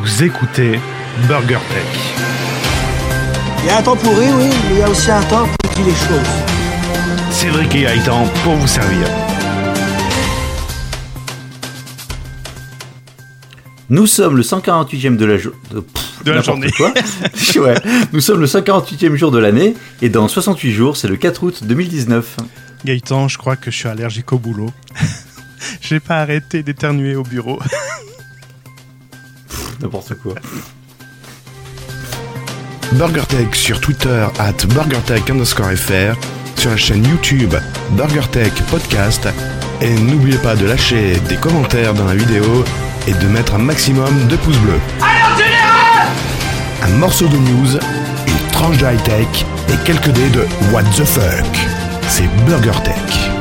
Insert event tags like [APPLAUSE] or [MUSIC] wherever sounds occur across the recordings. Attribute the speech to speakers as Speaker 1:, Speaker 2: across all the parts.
Speaker 1: Vous écoutez Burger Tech.
Speaker 2: Il y a un temps pour rire, oui, mais il y a aussi un temps pour dire les choses.
Speaker 1: Cédric et Gaëtan pour vous servir.
Speaker 3: Nous sommes le 148e de la, jo- de, pff,
Speaker 1: De la
Speaker 3: n'importe
Speaker 1: journée.
Speaker 3: quoi. [LAUGHS] ouais. Nous sommes le 148e jour de l'année et dans 68 jours, c'est le 4 août 2019.
Speaker 1: Gaëtan, je crois que je suis allergique au boulot. [LAUGHS] J'ai pas arrêté d'éternuer au bureau. [LAUGHS]
Speaker 3: N'importe quoi.
Speaker 4: BurgerTech sur Twitter at BurgerTech underscore FR, sur la chaîne YouTube BurgerTech Podcast, et n'oubliez pas de lâcher des commentaires dans la vidéo et de mettre un maximum de pouces bleus. Un morceau de news, une tranche de high-tech et quelques dés de What the fuck. C'est BurgerTech.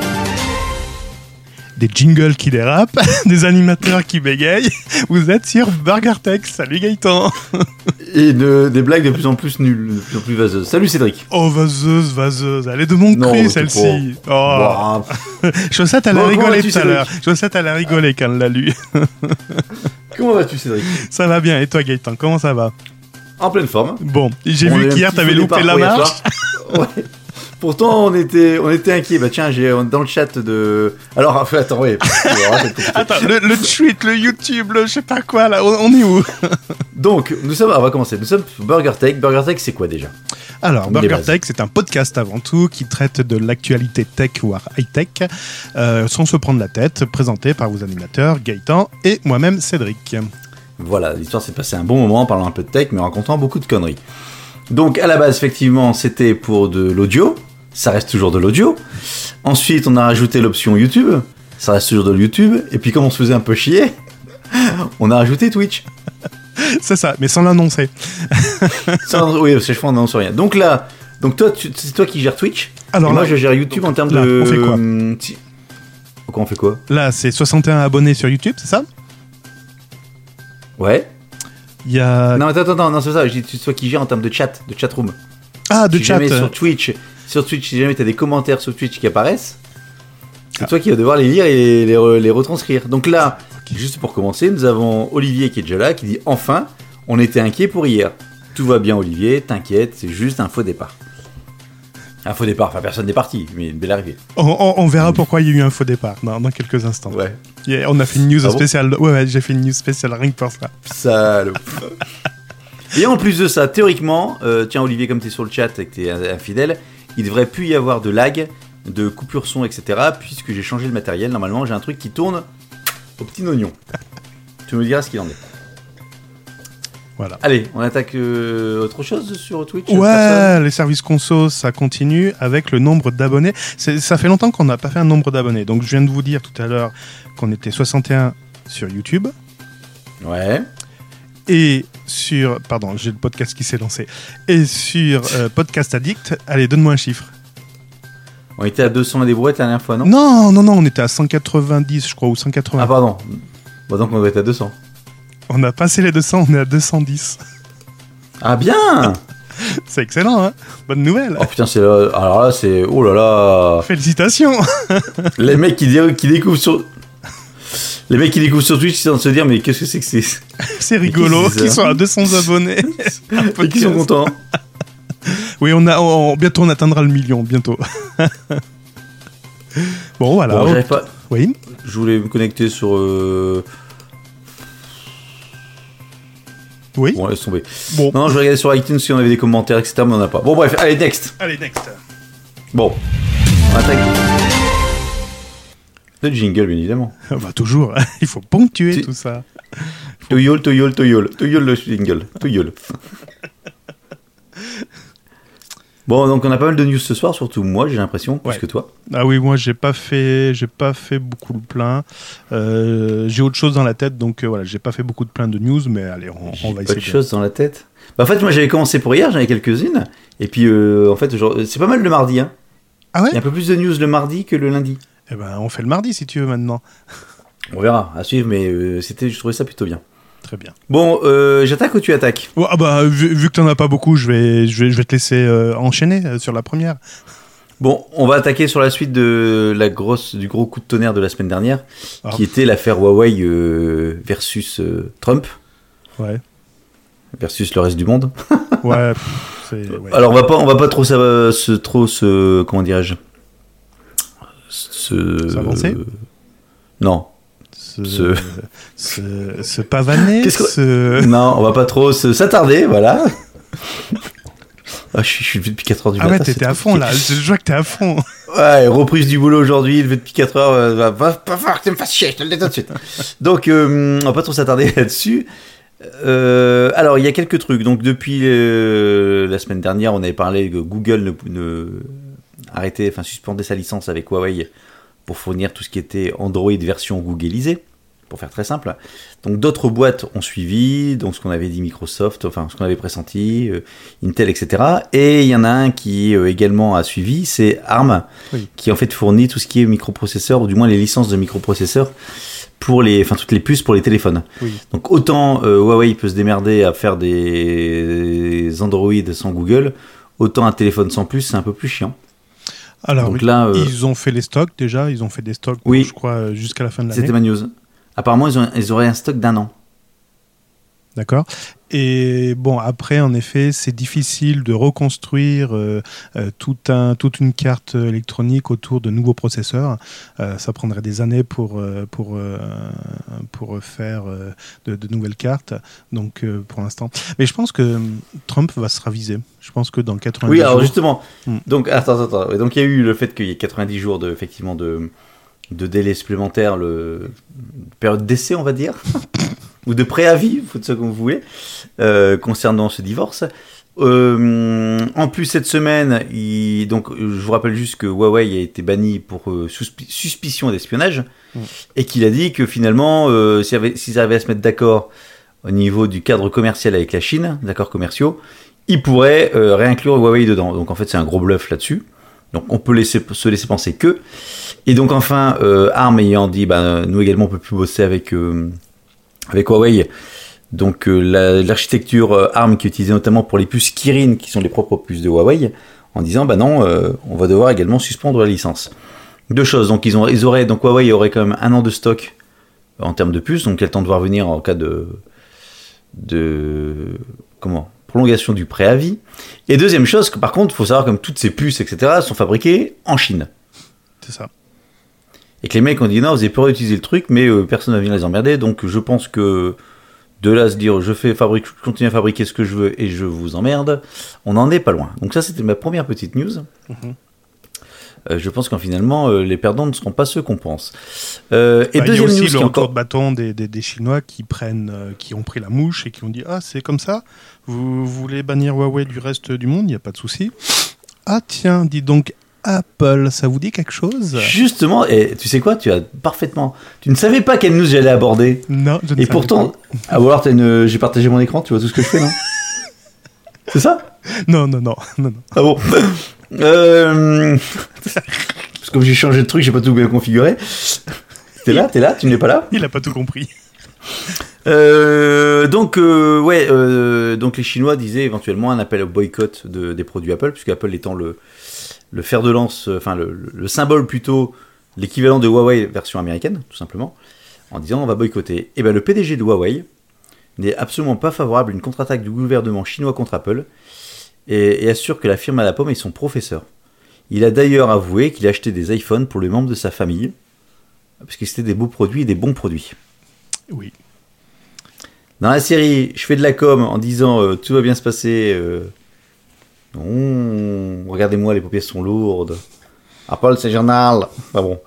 Speaker 1: Des jingles qui dérapent, [LAUGHS] des animateurs qui bégayent. Vous êtes sur BurgerTech. Salut Gaëtan.
Speaker 3: Et de- des blagues de plus en plus nulles, de plus en plus vaseuses. Salut Cédric.
Speaker 1: Oh, vaseuse, vaseuse. Elle est de mon cru, celle-ci. Oh.
Speaker 3: Ouah. [LAUGHS]
Speaker 1: Chaussette, elle a rigolé tout à l'heure. Chaussette, elle a rigolé quand elle l'a lu. [LAUGHS]
Speaker 3: Comment vas-tu Cédric?
Speaker 1: Ça va bien. Et toi, Gaëtan, comment ça va?
Speaker 3: En pleine forme.
Speaker 1: Bon, j'ai vu qu'hier, t'avais loupé la marche.
Speaker 3: Ouais. Pourtant, on était, on était inquiets. Bah tiens, j'ai dans le chat de. Alors, en fait, attends. [LAUGHS]
Speaker 1: Attends, le, le tweet, le YouTube, le je sais pas quoi, là, on, on est où [LAUGHS]
Speaker 3: Donc, nous sommes. On va commencer. Nous sommes Burger Tech. Burger Tech, c'est quoi déjà?
Speaker 1: Alors, Burger. Tech, c'est un podcast avant tout qui traite de l'actualité tech ou high-tech euh, sans se prendre la tête, présenté par vos animateurs Gaëtan et moi-même Cédric.
Speaker 3: Voilà, l'histoire s'est passée un bon moment en parlant un peu de tech, mais en racontant beaucoup de conneries. Donc, à la base, effectivement, c'était pour de l'audio. Ça reste toujours de l'audio. Ensuite, on a rajouté l'option YouTube. Ça reste toujours de YouTube. Et puis, comme on se faisait un peu chier, [LAUGHS] on a rajouté Twitch. [LAUGHS]
Speaker 1: C'est ça, mais sans l'annoncer. [LAUGHS]
Speaker 3: Oui, parce que je crois qu'on n'annonce rien. Donc là, donc toi, c'est toi qui gères Twitch.
Speaker 1: Alors
Speaker 3: et moi,
Speaker 1: là,
Speaker 3: je gère YouTube en termes
Speaker 1: là,
Speaker 3: de.
Speaker 1: on fait quoi
Speaker 3: Quoi, on fait quoi?
Speaker 1: Là, c'est 61 abonnés sur YouTube, c'est ça?
Speaker 3: Ouais.
Speaker 1: Il y a...
Speaker 3: Non, attends, attends, non, c'est ça. Je dis, c'est toi qui gères en termes de chat, de chat room.
Speaker 1: Ah, de
Speaker 3: si
Speaker 1: chat.
Speaker 3: jamais
Speaker 1: euh,
Speaker 3: sur Twitch, sur Twitch, si jamais t'as des commentaires sur Twitch qui apparaissent, c'est
Speaker 1: Ah.
Speaker 3: toi qui vas devoir les lire et les, re- les retranscrire. Donc là, juste pour commencer, nous avons Olivier qui est déjà là, qui dit enfin, on était inquiet pour hier. Tout va bien, Olivier, t'inquiète, c'est juste un faux départ. Un faux départ, enfin personne n'est parti, mais une belle arrivée.
Speaker 1: on, on- on verra pourquoi il y a eu un faux départ dans, dans quelques instants.
Speaker 3: Ouais.
Speaker 1: Yeah, on a fait une news
Speaker 3: Ah bon
Speaker 1: spéciale. ouais, ouais, j'ai fait une news spéciale rien que pour ça.
Speaker 3: Salaud. [LAUGHS] Et en plus de ça, théoriquement, euh, tiens Olivier, comme tu es sur le chat et que tu es infidèle, il devrait plus y avoir de lag, de coupure son, etc. Puisque j'ai changé le matériel. Normalement, j'ai un truc qui tourne au petit oignon. [LAUGHS] tu me diras ce qu'il en est.
Speaker 1: Voilà.
Speaker 3: Allez, on attaque euh, autre chose sur Twitch
Speaker 1: Ouais,
Speaker 3: personne?
Speaker 1: les services conso, ça continue avec le nombre d'abonnés. Ça fait longtemps qu'on n'a pas fait un nombre d'abonnés. Donc je viens de vous dire tout à l'heure qu'on était 61 sur YouTube
Speaker 3: Ouais.
Speaker 1: et sur... Pardon, j'ai le podcast qui s'est lancé. Et sur euh, Podcast Addict, allez, donne-moi un chiffre.
Speaker 3: On était à 200 et des brouettes la dernière fois, non?
Speaker 1: Non, non, non, on était à 190, je crois, ou 180.
Speaker 3: Ah, pardon. Bon, donc on doit être à 200.
Speaker 1: On a passé les 200, on est à 210.
Speaker 3: Ah, bien [LAUGHS]
Speaker 1: C'est excellent, hein Bonne nouvelle.
Speaker 3: Oh putain, c'est là. Alors là, c'est. Oh là là
Speaker 1: Félicitations
Speaker 3: Les mecs qui, dé- qui découvrent sur. Les mecs qui découvrent sur Twitch, ils sont en train de se dire, mais qu'est-ce que c'est que c'est [LAUGHS]
Speaker 1: C'est rigolo
Speaker 3: qui
Speaker 1: soient à 200 abonnés. [LAUGHS] [LAUGHS]
Speaker 3: Et qui sont contents.
Speaker 1: Oui, on a, on- bientôt on atteindra le million, bientôt. bon, voilà.
Speaker 3: Bon, pas.
Speaker 1: Oui.
Speaker 3: Je voulais me connecter sur. euh,
Speaker 1: Oui.
Speaker 3: Bon, laisse tomber.
Speaker 1: Bon.
Speaker 3: Non, je vais regarder sur iTunes si on avait des commentaires, etc. Mais on n'a pas. Bon, bref, allez, next.
Speaker 1: Allez, next.
Speaker 3: Bon. On attaque. Le jingle, bien évidemment. [LAUGHS]
Speaker 1: Bah, toujours, il faut ponctuer
Speaker 3: Tu-
Speaker 1: tout ça.
Speaker 3: Toyol, toyol, toyol. Toyol le jingle. Toyol. [LAUGHS] Bon, donc on a pas mal de news ce soir, surtout moi, j'ai l'impression, plus
Speaker 1: Ouais.
Speaker 3: que toi.
Speaker 1: Ah oui, moi j'ai pas fait, j'ai pas fait beaucoup de plein. Euh, j'ai autre chose dans la tête, donc euh, voilà, j'ai pas fait beaucoup de plein de news, mais allez, on, on va
Speaker 3: Pas
Speaker 1: essayer.
Speaker 3: de choses dans la tête. Bah, en fait, moi j'avais commencé pour hier, j'en avais quelques-unes. Et puis, euh, en fait, c'est pas mal le mardi. Hein.
Speaker 1: Ah ouais?
Speaker 3: Il y a un peu plus de news le mardi que le lundi.
Speaker 1: Eh ben, on fait le mardi si tu veux maintenant. [LAUGHS]
Speaker 3: On verra, à suivre, mais euh, c'était, je trouvais ça plutôt bien.
Speaker 1: Très bien.
Speaker 3: Bon, euh, j'attaque ou tu attaques?
Speaker 1: Oh, ah bah, vu, vu que t'en as pas beaucoup, je vais, je vais, je vais te laisser euh, enchaîner sur la première.
Speaker 3: Bon, on va attaquer sur la suite de la grosse, du gros coup de tonnerre de la semaine dernière,
Speaker 1: Ah.
Speaker 3: qui était l'affaire Huawei versus Trump.
Speaker 1: Ouais.
Speaker 3: versus le reste du monde. [LAUGHS]
Speaker 1: Ouais.
Speaker 3: Alors on va pas, on va pas trop ça, se trop se, comment dirais-je, se.
Speaker 1: S'avancer
Speaker 3: Non,
Speaker 1: se,
Speaker 3: ce-
Speaker 1: se, se pavaner,
Speaker 3: que-
Speaker 1: se-
Speaker 3: non, on va pas trop se s'attarder, voilà. Ah, je suis, je suis levé depuis 4 heures du
Speaker 1: Ah
Speaker 3: matin.
Speaker 1: ouais,
Speaker 3: c'est
Speaker 1: t'étais à fond là. Je vois que t'es à fond.
Speaker 3: Ouais, reprise du boulot aujourd'hui, levé depuis 4 heures, euh, va, va pas falloir que tu me fasses chier, je te le dis tout de suite. Donc, euh, on va pas trop s'attarder [LAUGHS] là-dessus. Euh, alors, il y a quelques trucs. Donc, depuis la semaine dernière, on avait parlé que Google ne, ne arrêtait, enfin, suspendait sa licence avec Huawei pour fournir tout ce qui était Android version Googleisée, pour faire très simple. Donc, d'autres boîtes ont suivi, donc ce qu'on avait dit Microsoft, enfin, ce qu'on avait pressenti, euh, Intel, etc. Et il y en a un qui euh, également a suivi, c'est ARM,
Speaker 1: Oui.
Speaker 3: qui en fait fournit tout ce qui est microprocesseurs, ou du moins les licences de microprocesseurs pour les, enfin toutes les puces pour les téléphones.
Speaker 1: Oui.
Speaker 3: Donc autant euh, Huawei peut se démerder à faire des Android sans Google, autant un téléphone sans puce, c'est un peu plus chiant.
Speaker 1: Alors,
Speaker 3: Donc
Speaker 1: oui,
Speaker 3: là, euh,
Speaker 1: ils ont fait les stocks déjà. Ils ont fait des stocks,
Speaker 3: Oui.
Speaker 1: je crois, jusqu'à la fin de
Speaker 3: C'était
Speaker 1: l'année.
Speaker 3: ma news. Apparemment, ils, ont- ils auraient un stock d'un an.
Speaker 1: D'accord? Et bon, après, en effet, c'est difficile de reconstruire euh, euh, tout un, toute une carte électronique autour de nouveaux processeurs. Euh, ça prendrait des années pour, pour, pour faire de, de nouvelles cartes. Donc, pour l'instant. Mais je pense que hum, Trump va se raviser. Je pense que dans 90
Speaker 3: Oui, alors
Speaker 1: jours-
Speaker 3: justement.
Speaker 1: Hmm.
Speaker 3: Donc, attends, attends. Donc, il y a eu le fait qu'il y ait 90 jours de, effectivement, de, de délai supplémentaire, le période d'essai, on va dire, ou de préavis, faut ça comme vous voulez, euh, concernant ce divorce. Euh, en plus, cette semaine, il, donc, je vous rappelle juste que Huawei a été banni pour euh, suspi- suspicion d'espionnage
Speaker 1: Mm.
Speaker 3: et qu'il a dit que finalement, euh, s'ils arrivaient à se mettre d'accord au niveau du cadre commercial avec la Chine, d'accords commerciaux, ils pourraient réinclure Huawei dedans. Donc en fait, c'est un gros bluff là-dessus. Donc on peut laisser, se laisser penser que. Et donc enfin, ARM ayant dit, bah, nous également, on peut plus bosser avec, avec Huawei. Donc euh, la- l'architecture euh, ARM qui est utilisée notamment pour les puces Kirin, qui sont les propres puces de Huawei, en disant, bah non, euh, on va devoir également suspendre la licence. Deux choses. Donc ils, ont, ils auraient, donc Huawei aurait quand même un an de stock en termes de puces, donc il y a le temps de voir venir en cas de, de comment prolongation du préavis. Et deuxième chose, que par contre, il faut savoir comme toutes ces puces, etc., sont fabriquées en Chine.
Speaker 1: C'est ça.
Speaker 3: Et que les mecs ont dit non, vous avez pas réutilisé le truc, mais euh, personne ne venir les emmerder. Donc je pense que de là à se dire je fais fabrique, je continue à fabriquer ce que je veux et je vous emmerde, on n'en est pas loin. Donc ça c'était ma première petite news.
Speaker 1: Mhm.
Speaker 3: Euh, je pense qu'en finalement euh, les perdants ne seront pas ceux qu'on pense. Euh, et
Speaker 1: Bah, il y a
Speaker 3: deuxième
Speaker 1: aussi
Speaker 3: news
Speaker 1: le
Speaker 3: encore
Speaker 1: de bâton des, des, des Chinois qui prennent, qui ont pris la mouche et qui ont dit ah c'est comme ça. Vous voulez bannir Huawei du reste du monde, il n'y a pas de souci. Ah tiens, dis donc Apple, ça vous dit quelque chose?
Speaker 3: Justement, et tu sais quoi, tu as parfaitement. Tu ne savais pas quelle news j'allais aborder.
Speaker 1: Non, je ne
Speaker 3: Et
Speaker 1: savais
Speaker 3: pourtant,
Speaker 1: pas.
Speaker 3: ah, ou alors t'as une... j'ai partagé mon écran, tu vois tout ce que je fais, non? [LAUGHS] C'est ça?
Speaker 1: Non, non, non, non, non.
Speaker 3: Ah bon? Euh... Parce que comme j'ai changé de truc, j'ai pas tout bien configuré. T'es là, t'es là, tu n'es pas là?
Speaker 1: Il a pas tout compris.
Speaker 3: Euh, donc, euh, ouais, euh, donc les Chinois disaient éventuellement un appel au boycott de- des produits Apple, puisque Apple étant le, le fer de lance, euh, enfin le, le- le symbole plutôt, l'équivalent de Huawei version américaine, tout simplement, en disant on va boycotter. Et ben le PDG de Huawei n'est absolument pas favorable à une contre-attaque du gouvernement chinois contre Apple et, et assure que la firme à la pomme est son professeur. Il a d'ailleurs avoué qu'il a acheté des iPhones pour les membres de sa famille, parce que c'était des beaux produits et des bons produits.
Speaker 1: Oui.
Speaker 3: Dans la série, je fais de la com en disant euh, tout va bien se passer. euh, non, regardez-moi, les paupières sont lourdes. Apple, c'est journal. Enfin bon,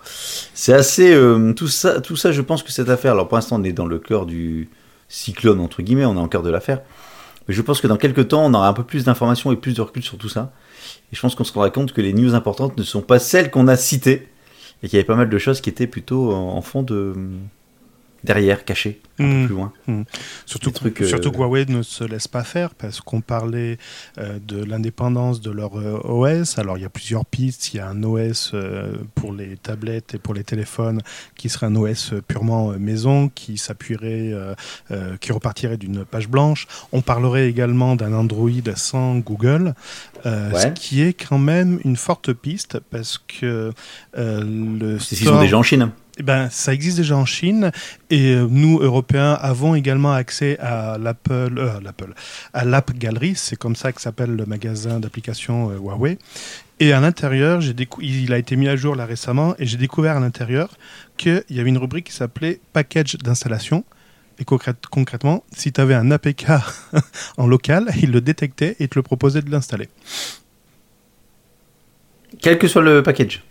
Speaker 3: c'est assez. euh, tout ça, tout ça, je pense que cette affaire. Alors pour l'instant, on est dans le cœur du cyclone entre guillemets, on est en cœur de l'affaire. Mais je pense que dans quelques temps, on aura un peu plus d'informations et plus de recul sur tout ça. Et je pense qu'on se rendra compte que les news importantes ne sont pas celles qu'on a citées et qu'il y avait pas mal de choses qui étaient plutôt en fond de derrière, cachées, un peu plus loin.
Speaker 1: Surtout,
Speaker 3: Des trucs,
Speaker 1: que, surtout
Speaker 3: euh,
Speaker 1: Huawei ne se laisse pas faire parce qu'on parlait euh, de l'indépendance de leur euh, OS. Alors il y a plusieurs pistes. Il y a un OS pour les tablettes et pour les téléphones qui serait un OS purement maison qui s'appuierait, qui repartirait d'une page blanche. On parlerait également d'un Android sans Google,
Speaker 3: Ouais.
Speaker 1: ce qui est quand même une forte piste parce que le
Speaker 3: C'est s'ils
Speaker 1: store-
Speaker 3: sont déjà en Chine.
Speaker 1: Eh ben, ça existe déjà en Chine et euh, nous Européens avons également accès à l'Apple, euh, l'Apple, à l'App Gallery, c'est comme ça que s'appelle le magasin d'applications euh, Huawei. Et à l'intérieur, j'ai il a été mis à jour là récemment et j'ai découvert à l'intérieur qu'il y avait une rubrique qui s'appelait package d'installation. Et concrète- concrètement, si tu avais un APK [LAUGHS] en local, il le détectait et te le proposait de l'installer.
Speaker 3: Quel que soit le package.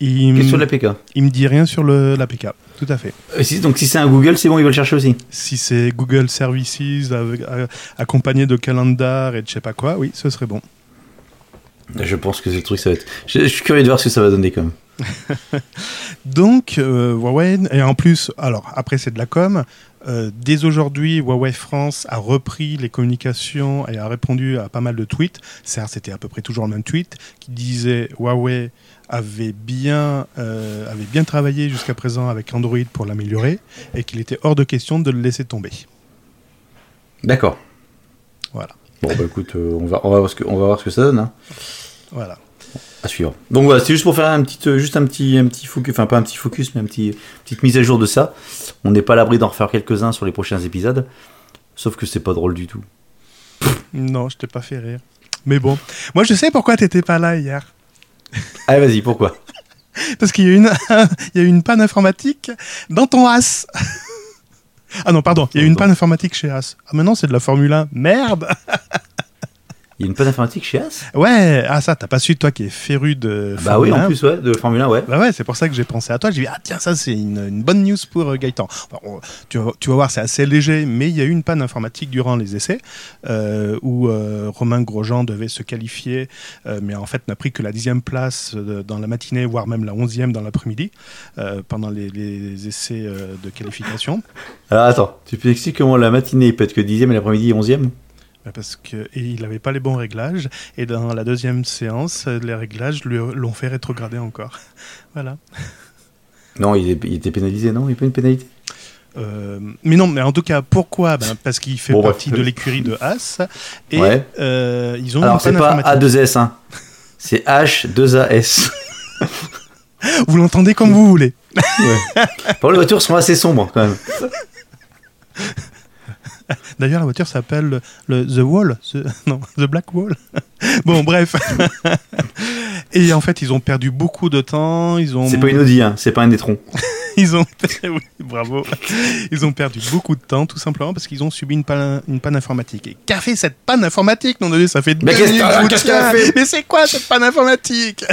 Speaker 1: Il,
Speaker 3: Question de l'APK.
Speaker 1: il me dit rien sur l'APK, tout à fait.
Speaker 3: Euh, si- Donc si c'est un Google, c'est bon, il va le chercher aussi.
Speaker 1: Si c'est Google Services avec- accompagné de calendar et de je sais pas quoi, oui, ce serait bon.
Speaker 3: Je pense que ce truc, ça va être. Je, je suis curieux de voir ce que ça va donner quand même. [LAUGHS]
Speaker 1: Donc, euh, Huawei, et en plus, alors après c'est de la com, euh, dès aujourd'hui, Huawei France a repris les communications et a répondu à pas mal de tweets. Certes, c'était à peu près toujours le même tweet qui disait Huawei avait bien, euh, avait bien travaillé jusqu'à présent avec Android pour l'améliorer et qu'il était hors de question de le laisser tomber.
Speaker 3: D'accord.
Speaker 1: Voilà.
Speaker 3: Bon, bah écoute, euh, on, va, on, va voir ce que, on va voir ce que ça donne. hein.
Speaker 1: Voilà.
Speaker 3: À suivre. Donc voilà, c'est juste pour faire un petit, euh, juste un petit, un petit focus, enfin pas un petit focus, mais un petit, petite mise à jour de ça. On n'est pas à l'abri d'en refaire quelques-uns sur les prochains épisodes. Sauf que c'est pas drôle du tout.
Speaker 1: Non, je t'ai pas fait rire. Mais bon, moi je sais pourquoi t'étais pas là hier.
Speaker 3: Allez, vas-y, pourquoi?
Speaker 1: Parce qu'il y a une, [LAUGHS] il y a eu une panne informatique dans ton As. Ah non, pardon, il y a eu une panne informatique chez As. Ah, maintenant c'est de la Formule 1. Merde [LAUGHS]
Speaker 3: Il y a une panne informatique chez As
Speaker 1: Ouais, ah ça, t'as pas su, toi qui es féru de
Speaker 3: Bah
Speaker 1: Formule
Speaker 3: oui, en
Speaker 1: 1.
Speaker 3: plus, ouais, de Formule 1, ouais.
Speaker 1: Bah ouais, c'est pour ça que j'ai pensé à toi. J'ai dit, ah tiens, ça c'est une, une bonne news pour euh, Gaëtan. Enfin, on- tu, vas, tu vas voir, c'est assez léger, mais il y a eu une panne informatique durant les essais euh, où euh, Romain Grosjean devait se qualifier, mais en fait n'a pris que la dixième place dans la matinée, voire même la onzième dans l'après-midi, pendant les, les essais de qualification.
Speaker 3: Alors attends, tu peux expliquer comment la matinée peut être que 10ème et l'après-midi 11ème
Speaker 1: Bah, Parce que et il n'avait pas les bons réglages, et dans la deuxième séance, les réglages l'ont fait rétrograder encore. [LAUGHS] voilà.
Speaker 3: Non, il, est- il était pénalisé, non? Il n'y a pas une pénalité?
Speaker 1: Euh, mais non, mais en tout cas, pourquoi? Ben, Parce qu'il fait
Speaker 3: Bon, bref.
Speaker 1: partie de l'écurie de As. Et
Speaker 3: Ouais.
Speaker 1: euh, ils ont
Speaker 3: Alors c'est pas
Speaker 1: informatique.
Speaker 3: A2S, hein. C'est H2AS. [LAUGHS]
Speaker 1: Vous l'entendez comme vous voulez.
Speaker 3: Bon, les voitures sont assez sombres quand même. [LAUGHS] [LAUGHS]
Speaker 1: D'ailleurs, la voiture s'appelle le The Wall. The- [LAUGHS] non, The Black Wall. [LAUGHS] bon, bref. et en fait, ils ont perdu beaucoup de temps. Ils ont.
Speaker 3: C'est pas une Audi, hein. C'est pas un Netron.
Speaker 1: Ils ont. oui, bravo. Ils ont perdu beaucoup de temps, tout simplement parce qu'ils ont subi une panne, une panne informatique. Et qu'a fait cette panne informatique Non, ça fait.
Speaker 3: Mais
Speaker 1: deux
Speaker 3: qu'est-ce qu'elle a fait
Speaker 1: Mais c'est quoi cette panne informatique?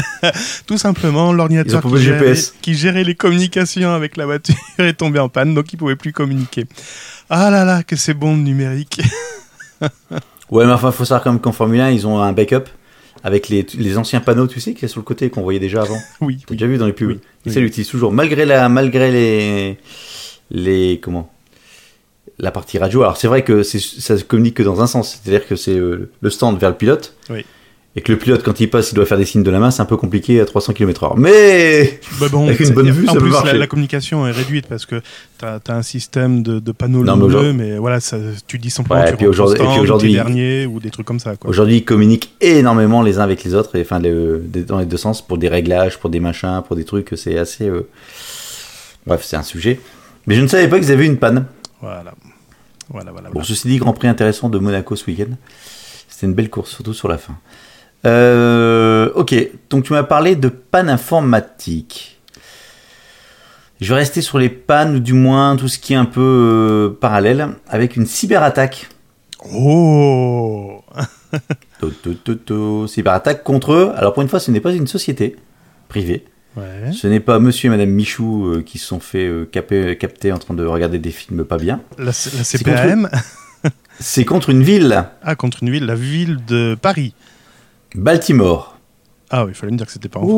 Speaker 1: Tout simplement, l'ordinateur qui, gérait-
Speaker 3: GPS.
Speaker 1: qui gérait les communications avec la voiture est tombé en panne, donc ils pouvaient plus communiquer. Ah là là, que c'est bon le numérique. [LAUGHS]
Speaker 3: Ouais, mais enfin, faut savoir quand même qu'en Formule 1, ils ont un backup avec les, les anciens panneaux, tu sais, qu'il y a sur le côté qu'on voyait déjà avant. [LAUGHS]
Speaker 1: oui.
Speaker 3: T'as déjà vu dans les pubs
Speaker 1: Oui,
Speaker 3: Et
Speaker 1: oui.
Speaker 3: ça l'utilise toujours, malgré la, malgré les, les, comment, la partie radio. Alors c'est vrai que ça se communique que dans un sens, c'est-à-dire que c'est euh, le stand vers le pilote.
Speaker 1: Oui.
Speaker 3: Et que le pilote, quand il passe, il doit faire des signes de la main, c'est un peu compliqué à 300 km/h. Mais
Speaker 1: Bah bon,
Speaker 3: Avec une bonne vue,
Speaker 1: en
Speaker 3: ça peut
Speaker 1: plus, la, communication est réduite parce que tu as, un système de, de panneaux lumineux, mais voilà, ça, tu dis simplement
Speaker 3: Ouais,
Speaker 1: tu
Speaker 3: et puis aujourd'hui- et puis
Speaker 1: stand,
Speaker 3: aujourd'hui-
Speaker 1: t'es dernier ou des trucs comme ça.
Speaker 3: Aujourd'hui, ils communiquent énormément les uns avec les autres, et enfin le- dans les deux sens, pour des réglages, pour des machins, pour des trucs. C'est assez. euh, Bref, c'est un sujet. Mais je ne savais pas qu'ils avaient une panne.
Speaker 1: Voilà. Voilà, voilà.
Speaker 3: Bon,
Speaker 1: voilà.
Speaker 3: ceci dit, Grand Prix intéressant de Monaco ce week-end. C'était une belle course, surtout sur la fin. Euh, ok, donc tu m'as parlé de panne informatique. Je vais rester sur les pannes, ou du moins tout ce qui est un peu euh, parallèle, avec une cyberattaque.
Speaker 1: Oh [LAUGHS]
Speaker 3: To, to, to, to. Cyberattaque contre eux. Alors pour une fois, ce n'est pas une société privée.
Speaker 1: Ouais.
Speaker 3: Ce n'est pas monsieur et madame Michou euh, qui se sont fait euh, caper- capter en train de regarder des films pas bien.
Speaker 1: La, la CPAM
Speaker 3: C'est contre une ville,
Speaker 1: Ah, contre une ville, la ville de Paris.
Speaker 3: Baltimore.
Speaker 1: Ah oui, il fallait me dire que c'était pas en
Speaker 3: Oh.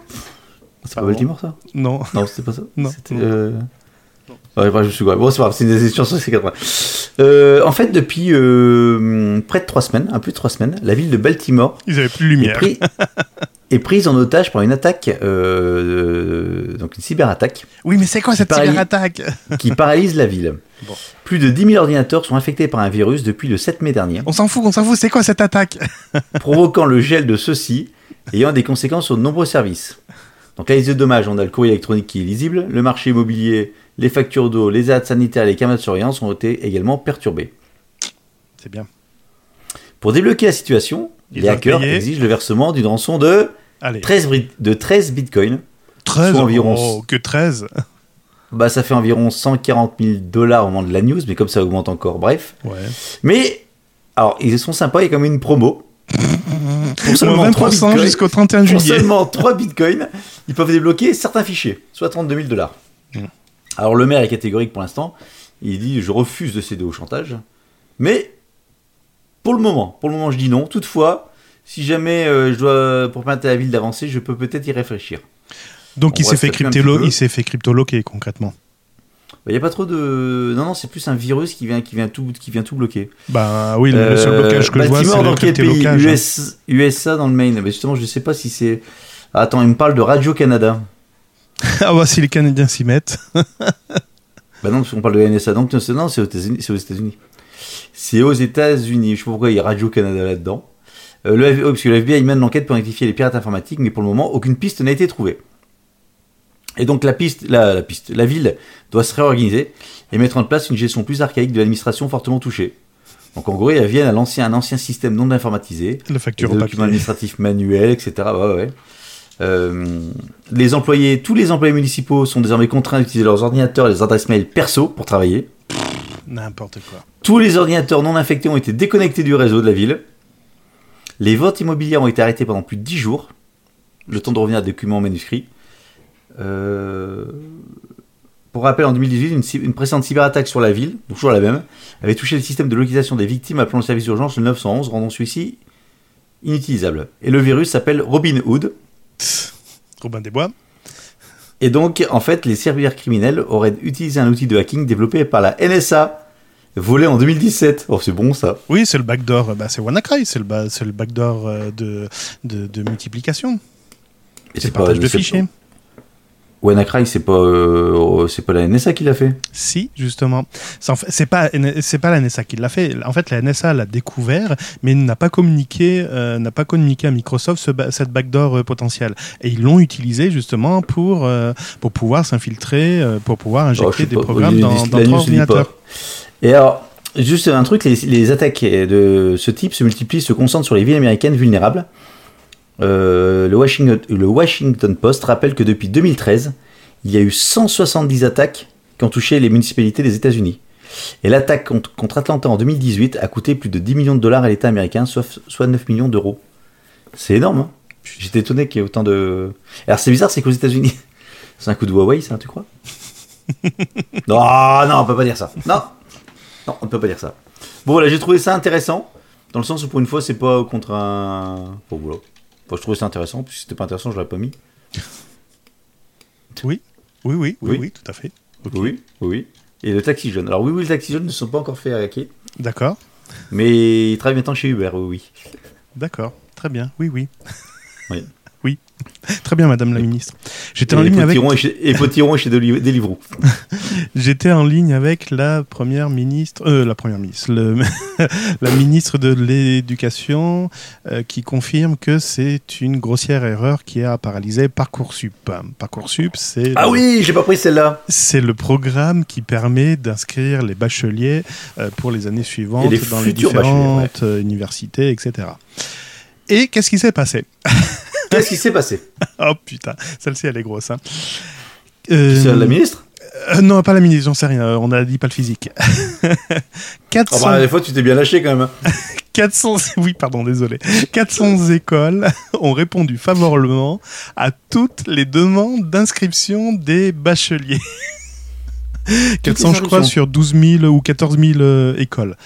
Speaker 1: France.
Speaker 3: C'est pas Baltimore ça?
Speaker 1: Non.
Speaker 3: Non, c'était pas ça.
Speaker 1: Non.
Speaker 3: C'était. Euh... Ouais, je suis quoi. Bon, c'est pas grave, c'est des chansons, c'est 80. Euh, en fait, depuis euh, près de trois semaines, un peu de trois semaines, la ville de Baltimore
Speaker 1: Ils avaient plus de lumière.
Speaker 3: pris- est prise en otage par une attaque, euh, donc une cyberattaque,
Speaker 1: Oui, mais c'est quoi cette cyberattaque [LAUGHS]
Speaker 3: qui paralyse la ville.
Speaker 1: Bon.
Speaker 3: Plus de 10 000 ordinateurs sont infectés par un virus depuis le 7 mai dernier,
Speaker 1: On s'en fout, on s'en fout, c'est quoi cette attaque [LAUGHS]
Speaker 3: provoquant le gel de ceux-ci, ayant des conséquences sur de nombreux services. Donc la liste de dommages, on a le courrier électronique qui est lisible, le marché immobilier, les factures d'eau, les aides sanitaires et les caméras de surveillance ont été également perturbés.
Speaker 1: C'est bien.
Speaker 3: Pour débloquer la situation,
Speaker 1: Ils
Speaker 3: les hackers
Speaker 1: payer.
Speaker 3: exigent le versement d'une rançon de
Speaker 1: Allez.
Speaker 3: 13, bri- de 13 bitcoins.
Speaker 1: 13
Speaker 3: soit environ-
Speaker 1: oh, que 13
Speaker 3: Bah, ça fait environ 140 000 dollars au moment de la news, mais comme ça augmente encore, bref.
Speaker 1: Ouais.
Speaker 3: Mais, alors, ils sont sympas, il y a quand même une promo. Pour seulement
Speaker 1: Moins
Speaker 3: 3
Speaker 1: 20%
Speaker 3: bitcoins,
Speaker 1: jusqu'au 31
Speaker 3: pour
Speaker 1: juillet.
Speaker 3: seulement 3 bitcoins, ils peuvent débloquer certains fichiers, soit 32 000 dollars.
Speaker 1: Mm.
Speaker 3: Alors, le maire est catégorique pour l'instant. Il dit Je refuse de céder au chantage. Mais, pour le moment, pour le moment, je dis non. Toutefois, si jamais euh, je dois, pour permettre à la ville d'avancer, je peux peut-être y réfléchir.
Speaker 1: Donc
Speaker 3: On
Speaker 1: il s'est fait cryptolo- il s'est fait cryptoloquer concrètement.
Speaker 3: Il n'y a pas trop de. Non, non, c'est plus un virus qui vient, qui vient, tout, qui vient tout bloquer.
Speaker 1: Bah oui, le seul
Speaker 3: Euh,
Speaker 1: blocage que je vois,
Speaker 3: Baltimore,
Speaker 1: c'est le cryptolocage. hein.
Speaker 3: US, USA dans le Maine. Mais justement, je sais pas si c'est. Ah, Attends, il me parle de Radio-Canada. [LAUGHS]
Speaker 1: ah bah si les Canadiens s'y mettent.
Speaker 3: Bah non, parce qu'on parle de NSA. Donc, non, c'est aux États-Unis. C'est aux États-Unis. Je sais pas pourquoi il y a Radio-Canada là-dedans. Euh, le FBI parce que le FBI mène l'enquête pour rectifier les pirates informatiques, mais pour le moment, aucune piste n'a été trouvée. Et donc, la piste, la, la piste, la ville doit se réorganiser et mettre en place une gestion plus archaïque de l'administration fortement touchée. Donc, en gros, ils reviennent à l'ancien, un ancien système non informatisé,
Speaker 1: La facture
Speaker 3: des documents administratifs manuels, etc. Ouais. Euh, les employés, tous les employés municipaux sont désormais contraints d'utiliser leurs ordinateurs et les adresses mail perso pour travailler.
Speaker 1: N'importe quoi.
Speaker 3: Tous les ordinateurs non infectés ont été déconnectés du réseau de la ville. Les ventes immobilières ont été arrêtées pendant plus de 10 jours. Le temps de revenir à des documents manuscrits. Euh, Pour rappel, en 2018, une, une précédente cyberattaque sur la ville, donc toujours la même, avait touché le système de localisation des victimes appelant le service d'urgence le 911, rendant celui-ci inutilisable. Et le virus s'appelle Robin Hood.
Speaker 1: Robin des Bois.
Speaker 3: Et donc, en fait, les cybercriminels auraient utilisé un outil de hacking développé par la NSA, volé en 2017. Oh, c'est bon ça.
Speaker 1: Oui, c'est le backdoor. Bah, c'est WannaCry, c'est le, ba- c'est le backdoor euh, de, de, de multiplication.
Speaker 3: Et
Speaker 1: C'est partage de fichiers.
Speaker 3: WannaCry, c'est pas, euh, c'est pas la NSA qui l'a fait.
Speaker 1: Si, justement. C'est pas, c'est pas la NSA qui l'a fait. En fait, la NSA l'a découvert, mais n'a pas communiqué, euh, n'a pas communiqué à Microsoft ce cette backdoor euh, potentielle. Et ils l'ont utilisé justement pour, euh, pour pouvoir s'infiltrer, euh, pour pouvoir
Speaker 3: Oh, je
Speaker 1: injecter des
Speaker 3: pas,
Speaker 1: programmes dans, dans
Speaker 3: dit
Speaker 1: ordinateur.
Speaker 3: Et alors, juste un truc, les, les attaques de ce type se multiplient, se concentrent sur les villes américaines vulnérables. Euh, le, Washington, le Washington Post rappelle que depuis 2013, il y a eu 170 attaques qui ont touché les municipalités des États-Unis. Et l'attaque contre, Atlanta en 2018 a coûté plus de 10 millions de dollars à l'État américain, soit, soit 9 millions d'euros. C'est énorme, hein J'étais étonné qu'il y ait autant de... Alors c'est bizarre, c'est qu'aux États-Unis, [LAUGHS] c'est un coup de Huawei, ça, tu crois? [LAUGHS] Non, non, on peut pas dire ça. Non, non, on ne peut pas dire ça. Bon, voilà, j'ai trouvé ça intéressant, dans le sens où pour une fois, c'est pas contre un... Bon, voilà. Bon, je trouvais ça intéressant, puis si c'était pas intéressant, je l'aurais pas mis.
Speaker 1: Oui, oui, oui, oui,
Speaker 3: Oui.
Speaker 1: oui, tout à fait.
Speaker 3: Oui, oui. Et le taxi jaune. Alors oui, oui, le taxi jaune ne sont pas encore fait hacker,
Speaker 1: D'accord,
Speaker 3: mais ils travaillent maintenant chez Uber, oui, oui.
Speaker 1: d'accord, très bien. Oui, oui.
Speaker 3: Oui. [LAUGHS]
Speaker 1: Très bien, Madame la Ministre. J'étais en ligne avec.
Speaker 3: Et Potiron chez Deli- Deliveroo. [LAUGHS]
Speaker 1: J'étais en ligne avec la première ministre, euh, la première ministre, le- [LAUGHS] la ministre de l'Éducation, euh, qui confirme que c'est une grossière erreur qui a paralysé Parcoursup. Parcoursup, c'est
Speaker 3: Ah
Speaker 1: le-
Speaker 3: oui, j'ai pas pris celle-là.
Speaker 1: c'est le programme qui permet d'inscrire les bacheliers euh, pour les années suivantes
Speaker 3: les
Speaker 1: dans les différentes euh, universités, etc. Et qu'est-ce qui s'est passé?
Speaker 3: Qu'est-ce qui s'est passé [LAUGHS]
Speaker 1: Oh putain, celle-ci elle est grosse. Hein. Euh,
Speaker 3: C'est la ministre
Speaker 1: euh, non, pas la ministre, j'en sais rien. euh, On a dit pas le physique. 400, [LAUGHS]
Speaker 3: Ah bah, des fois, tu t'es bien lâché quand même. hein. [LAUGHS]
Speaker 1: 400, oui, pardon, désolé. 400 écoles ont répondu favorablement à toutes les demandes d'inscription des bacheliers. 400, je crois, sur 12 000 ou 14 000 euh, écoles.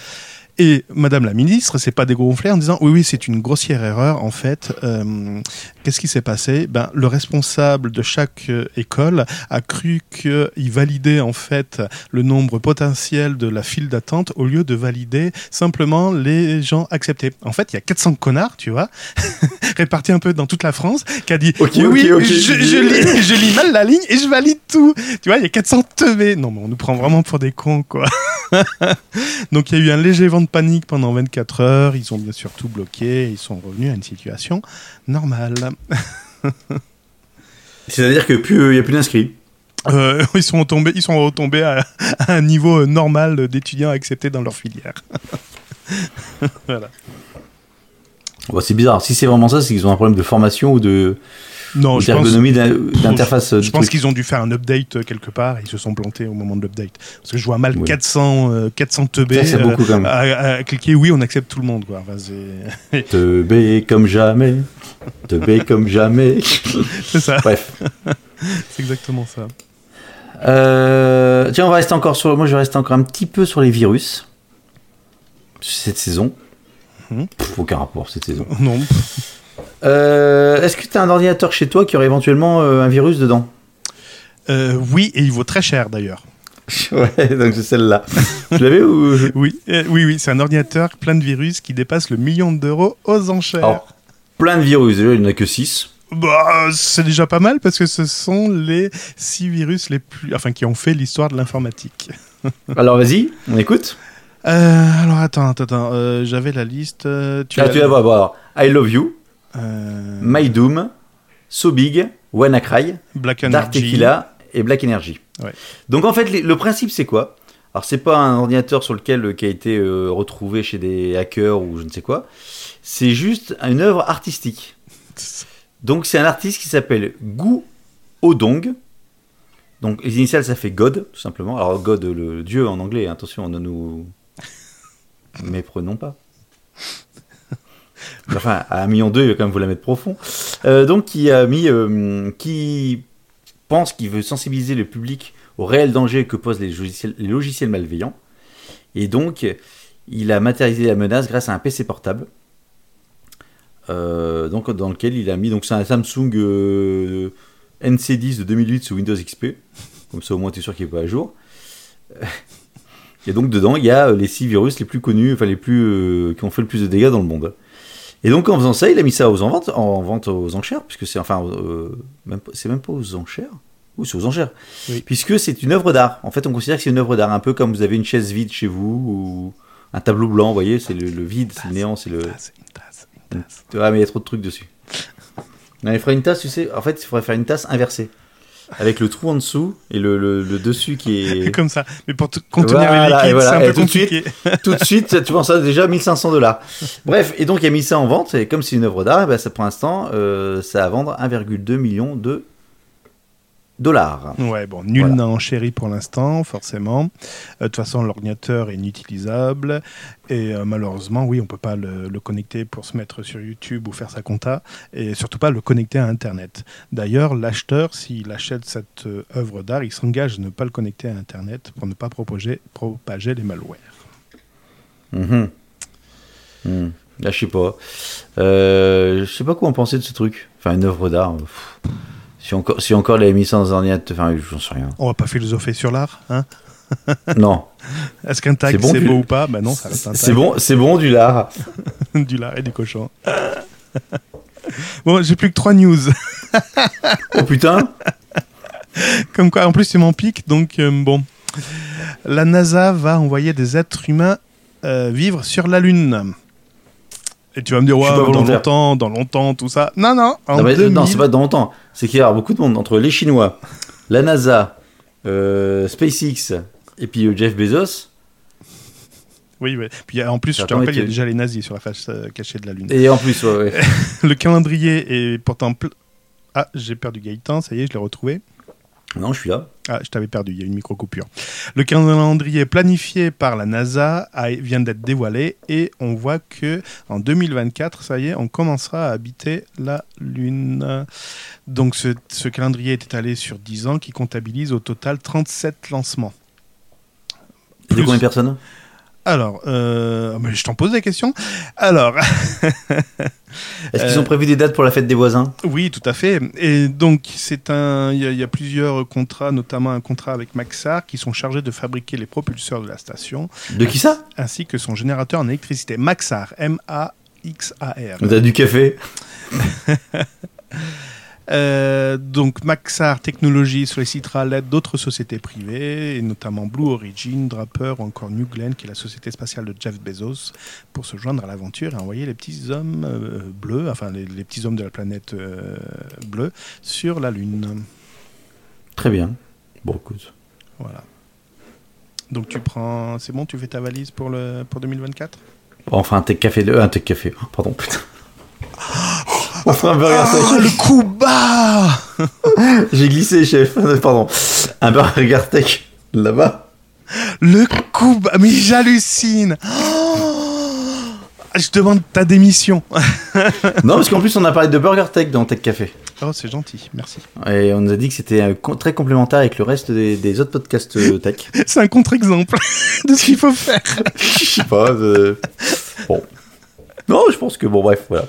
Speaker 1: Et Madame la ministre, c'est pas dégonflé en disant oui oui c'est une grossière erreur en fait. Euh, Qu'est-ce qui s'est passé? Ben le responsable de chaque euh, école a cru qu'il validait en fait le nombre potentiel de la file d'attente au lieu de valider simplement les gens acceptés. En fait il y a 400 connards tu vois [LAUGHS] répartis un peu dans toute la France qui a dit
Speaker 3: Ok,
Speaker 1: oui oui je, je lis, je lis mal la ligne et je valide tout. Tu vois il y a 400 teubés. Non mais on nous prend vraiment pour des cons quoi. [LAUGHS] [LAUGHS] Donc il y a eu un léger vent de panique pendant 24 heures. Ils ont bien sûr tout bloqué. Ils sont revenus à une situation normale. [LAUGHS]
Speaker 3: C'est-à-dire que plus il y a plus d'inscrits.
Speaker 1: Euh, ils sont tombés, ils sont retombés à, à un niveau normal d'étudiants acceptés dans leur filière. [LAUGHS] voilà.
Speaker 3: Bon, c'est bizarre. Si c'est vraiment ça, c'est qu'ils ont un problème de formation ou de
Speaker 1: Non, je pense,
Speaker 3: d'interface.
Speaker 1: je
Speaker 3: truc.
Speaker 1: qu'ils ont dû faire un update euh, quelque part et ils se sont plantés au moment de l'update. Parce que je vois mal
Speaker 3: Oui.
Speaker 1: 400, euh, 400 teubés euh,
Speaker 3: beaucoup quand même.
Speaker 1: à, à cliquer oui, on accepte tout le monde. Quoi. Enfin, c'est [LAUGHS]
Speaker 3: Te B comme jamais. Te B comme jamais. [LAUGHS]
Speaker 1: c'est ça,
Speaker 3: Bref. [LAUGHS]
Speaker 1: c'est exactement ça.
Speaker 3: Euh, tiens, on va rester encore sur. Moi, je vais rester encore un petit peu sur les virus. Cette saison.
Speaker 1: Mhm.
Speaker 3: Pff, aucun rapport cette saison.
Speaker 1: Non,
Speaker 3: Euh, Est-ce que tu as un ordinateur chez toi qui aurait éventuellement euh, un virus dedans
Speaker 1: Euh, oui, et il vaut très cher d'ailleurs. [LAUGHS]
Speaker 3: Ouais, donc c'est celle-là. tu l'avais ou [LAUGHS]
Speaker 1: Oui, oui, oui, c'est un ordinateur plein de virus qui dépasse le million d'euros aux enchères.
Speaker 3: Alors, plein de virus. Déjà, il n'y en a que 6.
Speaker 1: Bah, c'est déjà pas mal parce que ce sont les six virus les plus, enfin, qui ont fait l'histoire de l'informatique. [LAUGHS]
Speaker 3: Alors, vas-y, on écoute.
Speaker 1: Euh, alors attends, attends, euh, j'avais la liste. tu
Speaker 3: Ah,
Speaker 1: l'as-
Speaker 3: tu vas voir. Bon, alors, I Love You, My Doom, So Big, WannaCry,
Speaker 1: Black
Speaker 3: Dark
Speaker 1: Energy.
Speaker 3: Tequila et Black Energy.
Speaker 1: Ouais.
Speaker 3: Donc en fait, le principe c'est quoi? Alors c'est pas un ordinateur sur lequel euh, qui a été euh, retrouvé chez des hackers ou je ne sais quoi. C'est juste une œuvre artistique. [LAUGHS] Donc c'est un artiste qui s'appelle Gu Odong. Donc les initiales ça fait God tout simplement. Alors God le dieu en anglais. Attention, ne nous [LAUGHS] méprenons pas. Enfin, à un million deux, il va quand même vous la mettre profond. Euh, donc, qui a mis, euh, qui pense qu'il veut sensibiliser le public au réel danger que posent les logiciels, malveillants. Et donc, il a matérialisé la menace grâce à un PC portable. Euh, donc, dans lequel il a mis, donc c'est un Samsung euh, NC10 de 2008 sous Windows XP. Comme ça, au moins, tu es sûr qu'il n'est pas à jour. Et donc, dedans, il y a les six virus les plus connus, enfin, les plus, qui ont fait le plus de dégâts dans le monde. Et donc, en faisant ça, il a mis ça aux en vente, en vente aux enchères, puisque c'est, enfin, euh, même, c'est même pas aux enchères. Oui, c'est aux enchères.
Speaker 1: Oui.
Speaker 3: Puisque c'est une œuvre d'art. En fait, on considère que c'est une œuvre d'art, un peu comme vous avez une chaise vide chez vous, ou un tableau blanc, vous voyez, c'est le, le vide, c'est le néant, c'est le.
Speaker 1: Une tasse, une tasse, une tasse.
Speaker 3: Ah, mais il y a trop de trucs dessus. Non, il faudrait une tasse, tu sais, en fait, il faudrait faire une tasse inversée. Avec le trou en dessous et le, le- le dessus qui est. [LAUGHS]
Speaker 1: Comme ça. Mais pour te- contenir
Speaker 3: Voilà,
Speaker 1: les liquides,
Speaker 3: voilà,
Speaker 1: c'est un
Speaker 3: et
Speaker 1: peu
Speaker 3: tout de suite, [LAUGHS] tout de suite, tu penses ça déjà 1500 dollars. Bref, et donc il a mis ça en vente, et comme c'est une œuvre d'art, eh ben, ça, pour l'instant, euh, ça va vendre 1,2 million de dollars.
Speaker 1: Ouais, bon, nul
Speaker 3: Voilà.
Speaker 1: n'a enchéri pour l'instant, forcément. Euh, De toute façon, l'ordinateur est inutilisable. Et euh, malheureusement, oui, on peut pas le, le connecter pour se mettre sur YouTube ou faire sa compta. Et surtout pas le connecter à Internet. D'ailleurs, l'acheteur, s'il achète cette euh, œuvre d'art, il s'engage à ne pas le connecter à Internet pour ne pas propager, propager les malwares.
Speaker 3: Mhm. Mhm. Là, je sais pas. Je sais pas quoi en penser de ce truc. Enfin, une œuvre d'art. pff. Si encore, si encore avait mis un ordinateur, enfin, j'en sais rien.
Speaker 1: On va pas philosopher sur l'art, hein? [LAUGHS]
Speaker 3: Non,
Speaker 1: Est-ce qu'un tag
Speaker 3: C'est bon,
Speaker 1: c'est beau ou pas? Ben non, ça reste un tag.
Speaker 3: c'est bon, c'est bon du lard. [LAUGHS]
Speaker 1: du lard et du cochon. [LAUGHS] bon, j'ai plus que trois news.
Speaker 3: Oh putain.
Speaker 1: Comme quoi, en plus, tu m'en piques, donc euh, bon. La NASA va envoyer des êtres humains euh, vivre sur la Lune. Et tu vas me dire, ouais, dans longtemps, dans longtemps, tout ça. Non, non, en
Speaker 3: Non, mais-
Speaker 1: 2000,
Speaker 3: non, c'est pas dans longtemps. C'est qu'il y a beaucoup de monde entre les Chinois, la NASA, euh, SpaceX et puis euh, Jeff Bezos.
Speaker 1: Oui, oui. Puis en plus, je te rappelle, il y a déjà les nazis sur la face euh, cachée de la Lune.
Speaker 3: Et en plus, ouais, ouais. [LAUGHS]
Speaker 1: Le calendrier est pourtant... pl- Ah, j'ai perdu Gaëtan, ça y est, je l'ai retrouvé.
Speaker 3: Non, je suis là.
Speaker 1: Ah, je t'avais perdu, il y a une micro-coupure. Le calendrier planifié par la NASA a- vient d'être dévoilé et on voit que en 2024, ça y est, on commencera à habiter la Lune. Donc ce, ce calendrier est étalé sur 10 ans qui comptabilise au total 37 lancements.
Speaker 3: De
Speaker 1: Plus-
Speaker 3: combien de personnes?
Speaker 1: Alors, euh, mais je t'en pose des questions. Alors, [LAUGHS]
Speaker 3: Est-ce qu'ils
Speaker 1: Euh,
Speaker 3: ont prévu des dates pour la fête des voisins?
Speaker 1: Oui, tout à fait. Et donc, c'est un, il y, y a plusieurs contrats, notamment un contrat avec Maxar, qui sont chargés de fabriquer les propulseurs de la station,
Speaker 3: De qui ça?
Speaker 1: Ainsi que son générateur en électricité. Maxar, M-A-X-A-R.
Speaker 3: T'as du café? [LAUGHS]
Speaker 1: Euh, donc Maxar Technologies sollicitera l'aide d'autres sociétés privées, et notamment Blue Origin, Draper ou encore New Glenn, qui est la société spatiale de Jeff Bezos, pour se joindre à l'aventure et envoyer les petits hommes euh, bleus, enfin les, les petits hommes de la planète euh, bleue, sur la Lune.
Speaker 3: Très bien. Bon, écoute.
Speaker 1: Voilà. Donc tu prends, c'est bon, tu fais ta valise pour le pour 2024
Speaker 3: Enfin, un tech café, de... un tech café. Pardon, putain. [LAUGHS] Un burger
Speaker 1: Ah, le coup bas [LAUGHS]
Speaker 3: J'ai glissé, chef. [LAUGHS] Pardon. Un burger tech là-bas.
Speaker 1: Le coup bas Mais j'hallucine Oh Je demande ta démission. [LAUGHS]
Speaker 3: Non, parce qu'en plus, on a parlé de burger tech dans Tech Café.
Speaker 1: Oh, c'est gentil, merci.
Speaker 3: Et on nous a dit que c'était euh, très complémentaire avec le reste des, des autres podcasts euh, tech.
Speaker 1: C'est un contre-exemple de ce qu'il faut faire.
Speaker 3: Je sais pas. euh, Bon. Non, je pense que bon, bref, voilà.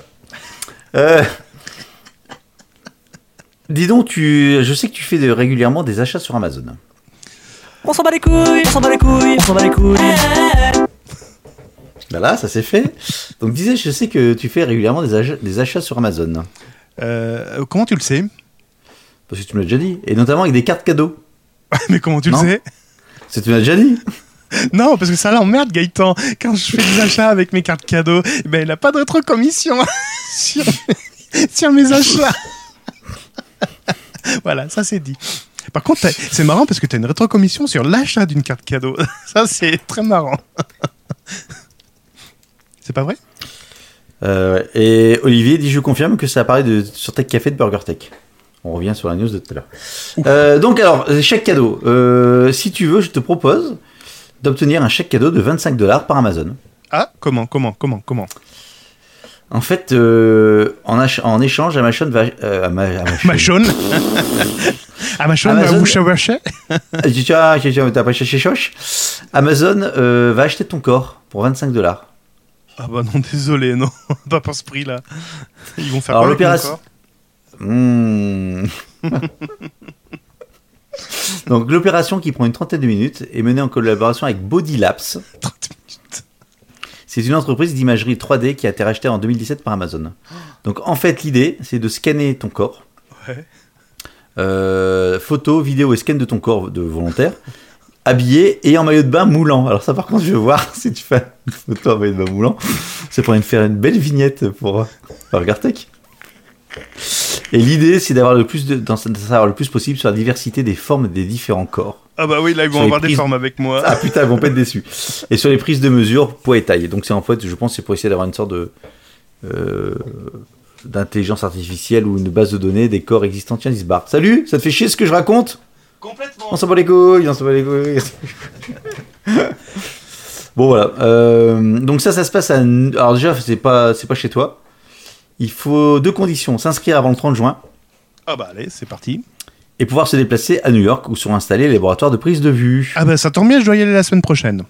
Speaker 3: Euh, Dis donc, tu... je sais que tu fais de- régulièrement des achats sur Amazon.
Speaker 5: On s'en bat les couilles, on s'en bat les couilles, on s'en bat les couilles.
Speaker 3: Voilà, ça c'est fait. Donc, disais, je sais que tu fais régulièrement des achats, des achats sur Amazon.
Speaker 1: Euh, comment tu le sais?
Speaker 3: Parce que tu me l'as déjà dit. Et notamment avec des cartes cadeaux. [LAUGHS]
Speaker 1: Mais comment tu
Speaker 3: Non.
Speaker 1: le sais?
Speaker 3: C'est tu me l'as déjà dit. [LAUGHS]
Speaker 1: Non, parce que ça l'emmerde Gaëtan. Quand je fais des achats avec mes cartes cadeaux, ben il n'a pas de rétrocommission [LAUGHS] sur, sur mes achats. [LAUGHS] voilà, ça c'est dit. Par contre, c'est marrant parce que tu as une rétrocommission sur l'achat d'une carte cadeau. Ça, c'est très marrant. C'est pas vrai?
Speaker 3: Euh, et Olivier dit Je confirme que ça apparaît de, sur Tech Café de Burger Tech. On revient sur la news de tout à l'heure. Euh, donc, alors, chèque cadeau. Euh, si tu veux, je te propose d'obtenir un chèque cadeau de 25 dollars par Amazon.
Speaker 1: Ah, comment, comment, comment, comment?
Speaker 3: En fait, euh, en, échange, Amazon va. Euh, Ama- Amazon. Amazon? cherché choche? Amazon euh, va acheter ton corps pour 25 dollars.
Speaker 1: Ah bah non, désolé, non, [LAUGHS] pas pour ce prix-là. Ils vont faire
Speaker 3: Alors,
Speaker 1: quoi avec mon
Speaker 3: l'opération-
Speaker 1: corps?
Speaker 3: Hmm. [LAUGHS] [LAUGHS] Donc l'opération qui prend une trentaine de minutes est menée en collaboration avec Bodylapse.
Speaker 1: 30 minutes.
Speaker 3: C'est une entreprise d'imagerie 3D qui a été rachetée en 2017 par Amazon. Donc en fait l'idée c'est de scanner ton corps.
Speaker 1: Ouais.
Speaker 3: Euh, photo, vidéo et scan de ton corps de volontaire. [LAUGHS] Habillé et en maillot de bain moulant. Alors ça par contre je veux voir [LAUGHS] si tu fais une photo en maillot de bain moulant. Ça pourrait me faire une belle vignette pour euh, Burger Tech. Et l'idée c'est d'avoir le plus de, d'en savoir le plus possible sur la diversité des formes des différents corps.
Speaker 1: Ah bah oui, là, ils vont avoir des formes avec moi.
Speaker 3: Ah putain, ils vont pas être déçus. Et sur les prises de mesure, poids et taille. Donc c'est en fait, je pense, c'est pour essayer d'avoir une sorte de euh, d'intelligence artificielle ou une base de données des corps existants. Tiens, ils se barrent. Salut, ça te fait chier ce que je raconte?
Speaker 1: Complètement.
Speaker 3: On s'en bat les couilles, on s'en bat les couilles. [LAUGHS] bon voilà. Euh, donc ça, ça se passe à. Alors déjà, c'est pas, c'est pas chez toi. Il faut deux conditions s'inscrire avant le 30 juin
Speaker 1: Ah bah allez, c'est parti.
Speaker 3: et pouvoir se déplacer à New York où sont installés les laboratoires de prise de vue.
Speaker 1: Ah bah ça tombe bien, je dois y aller la semaine prochaine.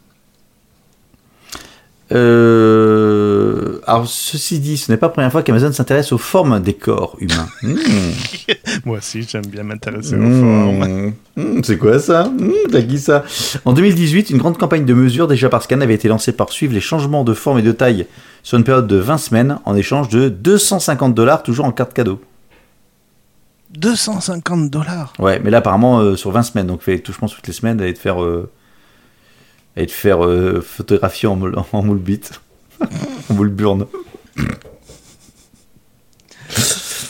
Speaker 3: Euh, Alors, ceci dit, ce n'est pas la première fois qu'Amazon s'intéresse aux formes des corps humains. [LAUGHS] Mmh.
Speaker 1: Moi aussi, j'aime bien m'intéresser aux
Speaker 3: Mmh.
Speaker 1: formes.
Speaker 3: Mmh, C'est quoi ça? Mmh, T'as qui ça? En 2018, une grande campagne de mesure déjà par scan avait été lancée pour suivre les changements de forme et de taille sur une période de 20 semaines en échange de 250 dollars toujours en carte cadeau.
Speaker 1: 250 dollars?
Speaker 3: Ouais, mais là apparemment euh, sur 20 semaines, donc je pense toutes les semaines d'aller te faire, euh, aller te faire euh, photographier en moule, en moule bite, [LAUGHS] en moule burn.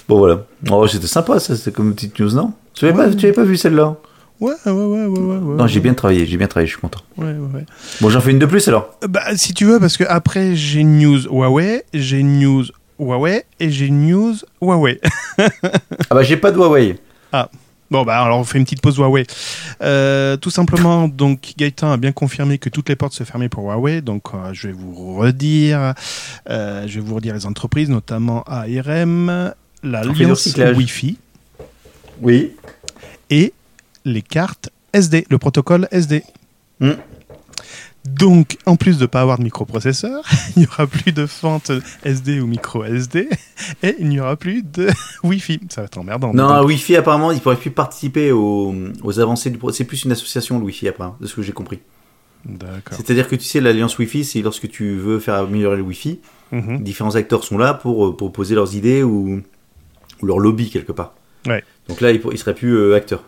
Speaker 3: bon voilà. Oh, c'était sympa ça, c'était comme une petite news, non? Tu avais,
Speaker 1: Ouais.
Speaker 3: pas, tu avais pas vu celle-là?
Speaker 1: Ouais, ouais, ouais, ouais, ouais. ouais
Speaker 3: Non, j'ai bien travaillé, j'ai bien travaillé, je suis content.
Speaker 1: Ouais, ouais, ouais.
Speaker 3: Bon, j'en fais une de plus alors.
Speaker 1: Bah, si tu veux, parce que après j'ai une news Huawei, j'ai une news Huawei et j'ai une news Huawei. [LAUGHS]
Speaker 3: Ah bah j'ai pas de Huawei.
Speaker 1: Bon, bah alors on fait une petite pause Huawei. Euh, tout simplement, donc Gaëtan a bien confirmé que toutes les portes se fermaient pour Huawei. Donc euh, je vais vous redire, euh, je vais vous redire les entreprises, notamment ARM, l'Alliance. Wi-Fi
Speaker 3: Oui.
Speaker 1: et les cartes SD, le protocole SD.
Speaker 3: Hmm.
Speaker 1: Donc, en plus de pas avoir de microprocesseur, [LAUGHS] il n'y aura plus de fente SD ou micro SD et il n'y aura plus de [LAUGHS] Wi-Fi. Ça va être emmerdant.
Speaker 3: Non, Wi-Fi apparemment, il pourrait plus participer aux, aux avancées du C'est plus une association le Wi-Fi hein, de ce que j'ai compris.
Speaker 1: D'accord.
Speaker 3: C'est-à-dire que tu sais, l'alliance Wi-Fi, c'est lorsque tu veux faire améliorer le Wi-Fi,
Speaker 1: Mhm.
Speaker 3: différents acteurs sont là pour, euh, pour poser leurs idées ou, ou leur lobby quelque part.
Speaker 1: Ouais.
Speaker 3: Donc là, il, pour- il serait plus euh, acteur.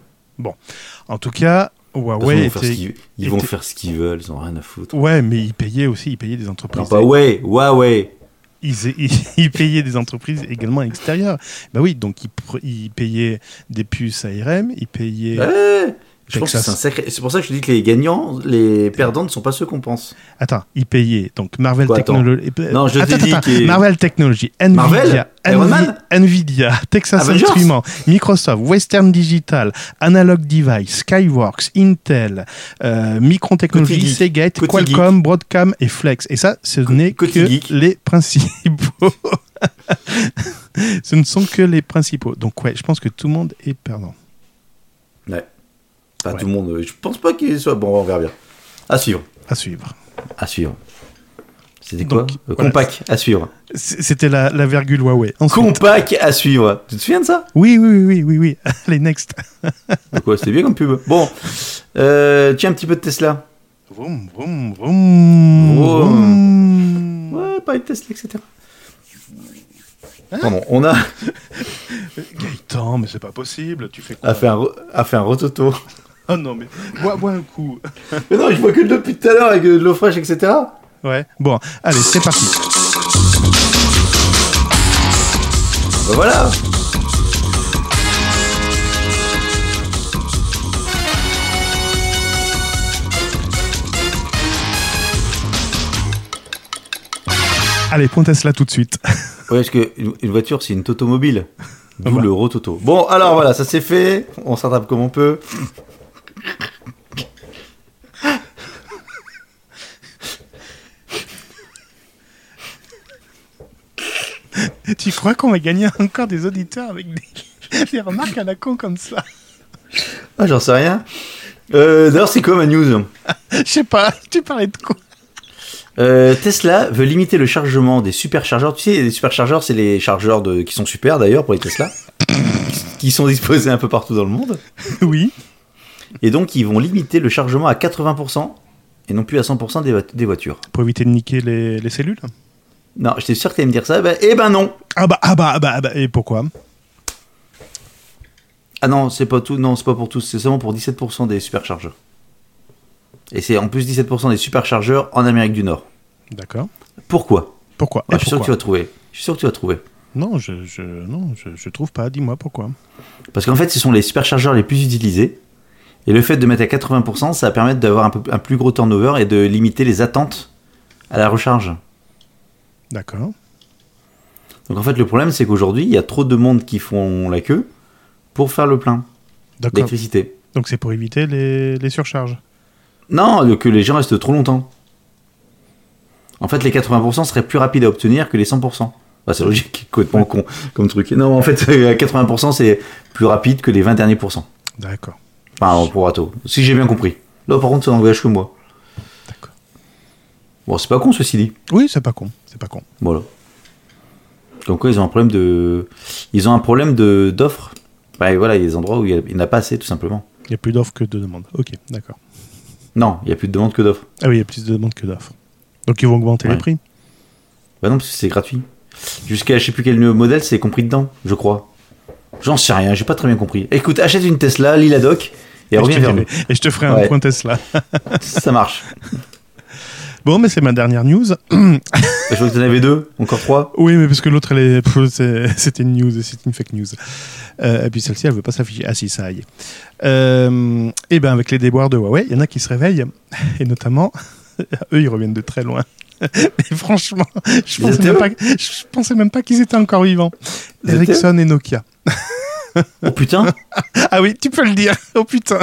Speaker 1: En tout cas,
Speaker 3: Façon,
Speaker 1: Huawei
Speaker 3: ils vont faire ce qu'ils- ils vont
Speaker 1: était-
Speaker 3: faire ce qu'ils veulent, ils ont rien à foutre.
Speaker 1: Ouais, mais ils payaient aussi, ils payaient des
Speaker 3: Non,
Speaker 1: entreprises.
Speaker 3: pas ouais, Huawei.
Speaker 1: ils, [LAUGHS] ils, ils payaient des entreprises également extérieures. Bah oui, donc ils, payaient des puces ARM, ils payaient.
Speaker 3: Ouais. Je pense que c'est un sacré. C'est pour ça que je dis que les gagnants, les perdants ne sont pas ceux qu'on pense.
Speaker 1: Attends, ils payaient donc Marvel
Speaker 3: attends.
Speaker 1: Technology.
Speaker 3: Non, je
Speaker 1: Attends, attends,
Speaker 3: qu'il-
Speaker 1: Marvel Technology, Nvidia,
Speaker 3: Marvel Man
Speaker 1: Nvidia, Texas
Speaker 3: Avengers
Speaker 1: Instruments, Microsoft, Western Digital, Analog Device, Skyworks, Intel, euh, Micron Technology. Seagate, Qualcomm, Broadcom et Flex. Et ça, ce n'est que
Speaker 3: geek.
Speaker 1: les principaux. [LAUGHS] ce ne sont que les principaux. Donc ouais, je pense que tout le monde est perdant.
Speaker 3: Ouais. Pas
Speaker 1: Ouais.
Speaker 3: tout le monde. euh, Je pense pas qu'il soit. Bon, on verra bien. À suivre.
Speaker 1: À suivre.
Speaker 3: À suivre. C'était quoi Euh,
Speaker 1: voilà.
Speaker 3: Compact à suivre.
Speaker 1: C'était la, la virgule Huawei. Ensuite-
Speaker 3: Compact à suivre. Tu te souviens de ça?
Speaker 1: Oui, oui, oui, oui, oui, oui. [LAUGHS] Allez, next.
Speaker 3: Quoi? C'était bien comme pub. Bon. Euh, tiens, un petit peu de Tesla.
Speaker 1: Vroom, vroom, vroom.
Speaker 3: Ouais, pas de Tesla, etc. Pardon, on a, [LAUGHS]
Speaker 1: Gaëtan, mais c'est pas possible. Tu fais quoi?
Speaker 3: A fait un, re- a fait un rototo. [LAUGHS]
Speaker 1: Oh non, mais bois, bois un coup. [LAUGHS]
Speaker 3: Mais non, je vois que de l'eau depuis tout à l'heure avec de l'eau fraîche, etc.
Speaker 1: Ouais. Bon, allez, c'est parti.
Speaker 3: Bah voilà.
Speaker 1: Allez, point Tesla tout de suite. [LAUGHS]
Speaker 3: Ouais, parce que une, une voiture, c'est une totomobile. D'où
Speaker 1: bah.
Speaker 3: le rototo. Bon, alors voilà, ça c'est fait. On s'attrape comme on peut. [LAUGHS]
Speaker 1: tu crois qu'on va gagner encore des auditeurs avec des, [LAUGHS] des remarques à la con comme ça?
Speaker 3: Ah, j'en sais rien. Euh, D'ailleurs, c'est quoi ma news? [LAUGHS]
Speaker 1: Je sais pas, tu parlais de quoi?
Speaker 3: Euh, Tesla veut limiter le chargement des superchargeurs. Tu sais, les superchargeurs, c'est les chargeurs de... qui sont super d'ailleurs pour les Tesla, qui sont disposés un peu partout dans le monde.
Speaker 1: Oui.
Speaker 3: Et donc, ils vont limiter le chargement à 80% et non plus à 100% des, vo- des voitures.
Speaker 1: Pour éviter de niquer les, les cellules?
Speaker 3: Non, j'étais sûr que t'allais me dire ça. Bah, eh ben non
Speaker 1: Ah bah, ah bah, ah bah, ah bah, et pourquoi?
Speaker 3: Ah non, c'est pas tout. Non, c'est pas pour tous. C'est seulement pour 17% des superchargeurs. Et c'est en plus 17% des superchargeurs en Amérique du Nord.
Speaker 1: D'accord.
Speaker 3: Pourquoi?
Speaker 1: Pourquoi?
Speaker 3: Ah, Je suis sûr que tu vas trouver. Je suis sûr que tu vas trouver.
Speaker 1: Non, je, je, non je, je trouve pas. Dis-moi pourquoi.
Speaker 3: Parce qu'en fait, ce sont les superchargeurs les plus utilisés. Et le fait de mettre à 80%, ça va permettre d'avoir un, peu, un plus gros turnover et de limiter les attentes à la recharge.
Speaker 1: D'accord.
Speaker 3: Donc en fait, le problème, c'est qu'aujourd'hui, il y a trop de monde qui font la queue pour faire le plein d'électricité.
Speaker 1: Donc c'est pour éviter les, les surcharges.
Speaker 3: Non, que les gens restent trop longtemps. En fait, les 80% seraient plus rapides à obtenir que les 100%. Bah, c'est logique, [LAUGHS] complètement con comme truc. Non, en fait, [LAUGHS] à 80%, c'est plus rapide que les 20 derniers pourcents.
Speaker 1: D'accord.
Speaker 3: Enfin, pour Rato. Si j'ai bien compris. Là, par contre, ça n'engage que moi. Bon, c'est pas con, ceci dit.
Speaker 1: Oui, c'est pas con. C'est pas con.
Speaker 3: Voilà. Donc, quoi, ils ont un problème de. Ils ont un problème de d'offres. Bah, voilà, il y a des endroits où il n'y en a pas assez, tout simplement.
Speaker 1: Il y a plus d'offres que de demandes. Ok, d'accord.
Speaker 3: Non, il y a plus de demandes que d'offres.
Speaker 1: Ah oui, il y a plus de demandes que d'offres. Donc ils vont augmenter
Speaker 3: Ouais.
Speaker 1: les prix.
Speaker 3: Bah non, parce que c'est gratuit. Jusqu'à je sais plus quel modèle, c'est compris dedans, je crois. J'en sais rien, j'ai pas très bien compris. Écoute, achète une Tesla, lis la doc, et
Speaker 1: Et
Speaker 3: reviens vers nous.
Speaker 1: Et je te ferai un
Speaker 3: Ouais.
Speaker 1: point Tesla.
Speaker 3: Ça marche. [LAUGHS]
Speaker 1: Bon, mais c'est ma dernière news. [CLEARS THROAT]
Speaker 3: Je vois que t'en avais deux, encore trois.
Speaker 1: Oui, mais parce que l'autre, c'était une news, c'est une fake news. Euh, et puis celle-ci, elle veut pas s'afficher. Ah si, ça y est. Euh, et ben avec les déboires de Huawei, il y en a qui se réveillent, [LAUGHS] et notamment, [LAUGHS] eux, ils reviennent de très loin. [LAUGHS] Mais franchement, je pensais,
Speaker 3: étaient
Speaker 1: même
Speaker 3: où
Speaker 1: pas, je pensais même pas qu'ils étaient encore vivants.
Speaker 3: Ils
Speaker 1: Ericsson et Nokia.
Speaker 3: Oh putain
Speaker 1: Ah oui, tu peux le dire. Oh putain.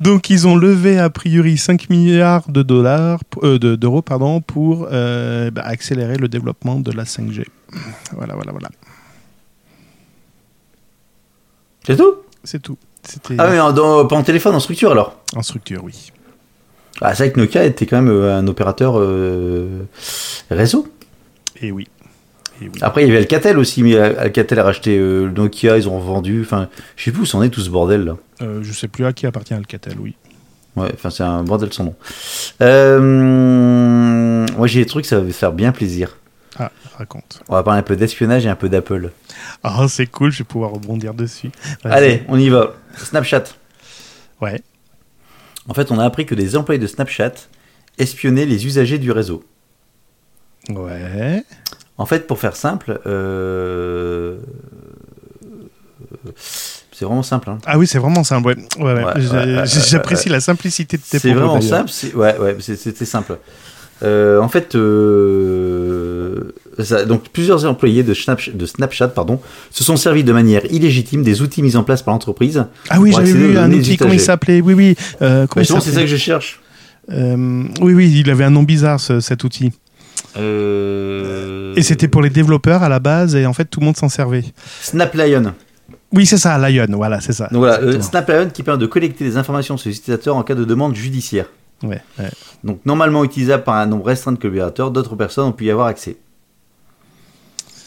Speaker 1: Donc ils ont levé a priori 5 milliards de dollars, euh, de- d'euros pardon, pour euh, bah, accélérer le développement de la 5G. Voilà, voilà, voilà.
Speaker 3: C'est tout?
Speaker 1: C'est tout.
Speaker 3: Ah mais en, dans- pas en téléphone, en structure alors?
Speaker 1: En structure, oui.
Speaker 3: Ah, c'est vrai que Nokia était quand même euh, un opérateur euh, réseau.
Speaker 1: Et oui. Oui.
Speaker 3: Après, il y avait Alcatel aussi, mais Al- Alcatel a racheté euh, Nokia, ils ont revendu. Enfin, je sais plus où c'en est tout ce bordel là.
Speaker 1: Euh, je sais plus à qui appartient Alcatel, oui.
Speaker 3: Ouais, enfin, c'est un bordel sans nom. Euh, moi, j'ai des trucs, ça va me faire bien plaisir.
Speaker 1: Ah, raconte.
Speaker 3: On va parler un peu d'espionnage et un peu d'Apple.
Speaker 1: Ah, c'est cool, je vais pouvoir rebondir dessus.
Speaker 3: Allez, on y va. Snapchat.
Speaker 1: Ouais.
Speaker 3: En fait, on a appris que des employés de Snapchat espionnaient les usagers du réseau.
Speaker 1: Ouais.
Speaker 3: En fait, pour faire simple, euh, c'est vraiment simple. hein.
Speaker 1: Ah oui, c'est vraiment simple. Ouais. J'apprécie la simplicité de tes
Speaker 3: C'est vraiment simple. Ouais, ouais, c'était simple. Euh, en fait, euh, ça- donc plusieurs employés de Snapchat, de Snapchat pardon, se sont servis de manière illégitime des outils mis en place par l'entreprise.
Speaker 1: Ah oui, j'avais vu un outil, comment il s'appelait? Oui, oui. Euh,
Speaker 3: Bah, c'est ça que je cherche.
Speaker 1: Oui, oui, il avait un nom bizarre, ce- cet outil.
Speaker 3: Euh,
Speaker 1: Et c'était pour les développeurs à la base, et en fait, tout le monde s'en servait.
Speaker 3: SnapLion.
Speaker 1: Oui, c'est ça, Lion, voilà, c'est ça.
Speaker 3: Donc voilà, euh,
Speaker 1: Exactement.
Speaker 3: SnapLion qui permet de collecter des informations sur les utilisateurs en cas de demande judiciaire.
Speaker 1: Ouais, ouais.
Speaker 3: Donc normalement utilisable par un nombre restreint de collaborateurs, d'autres personnes ont pu y avoir accès.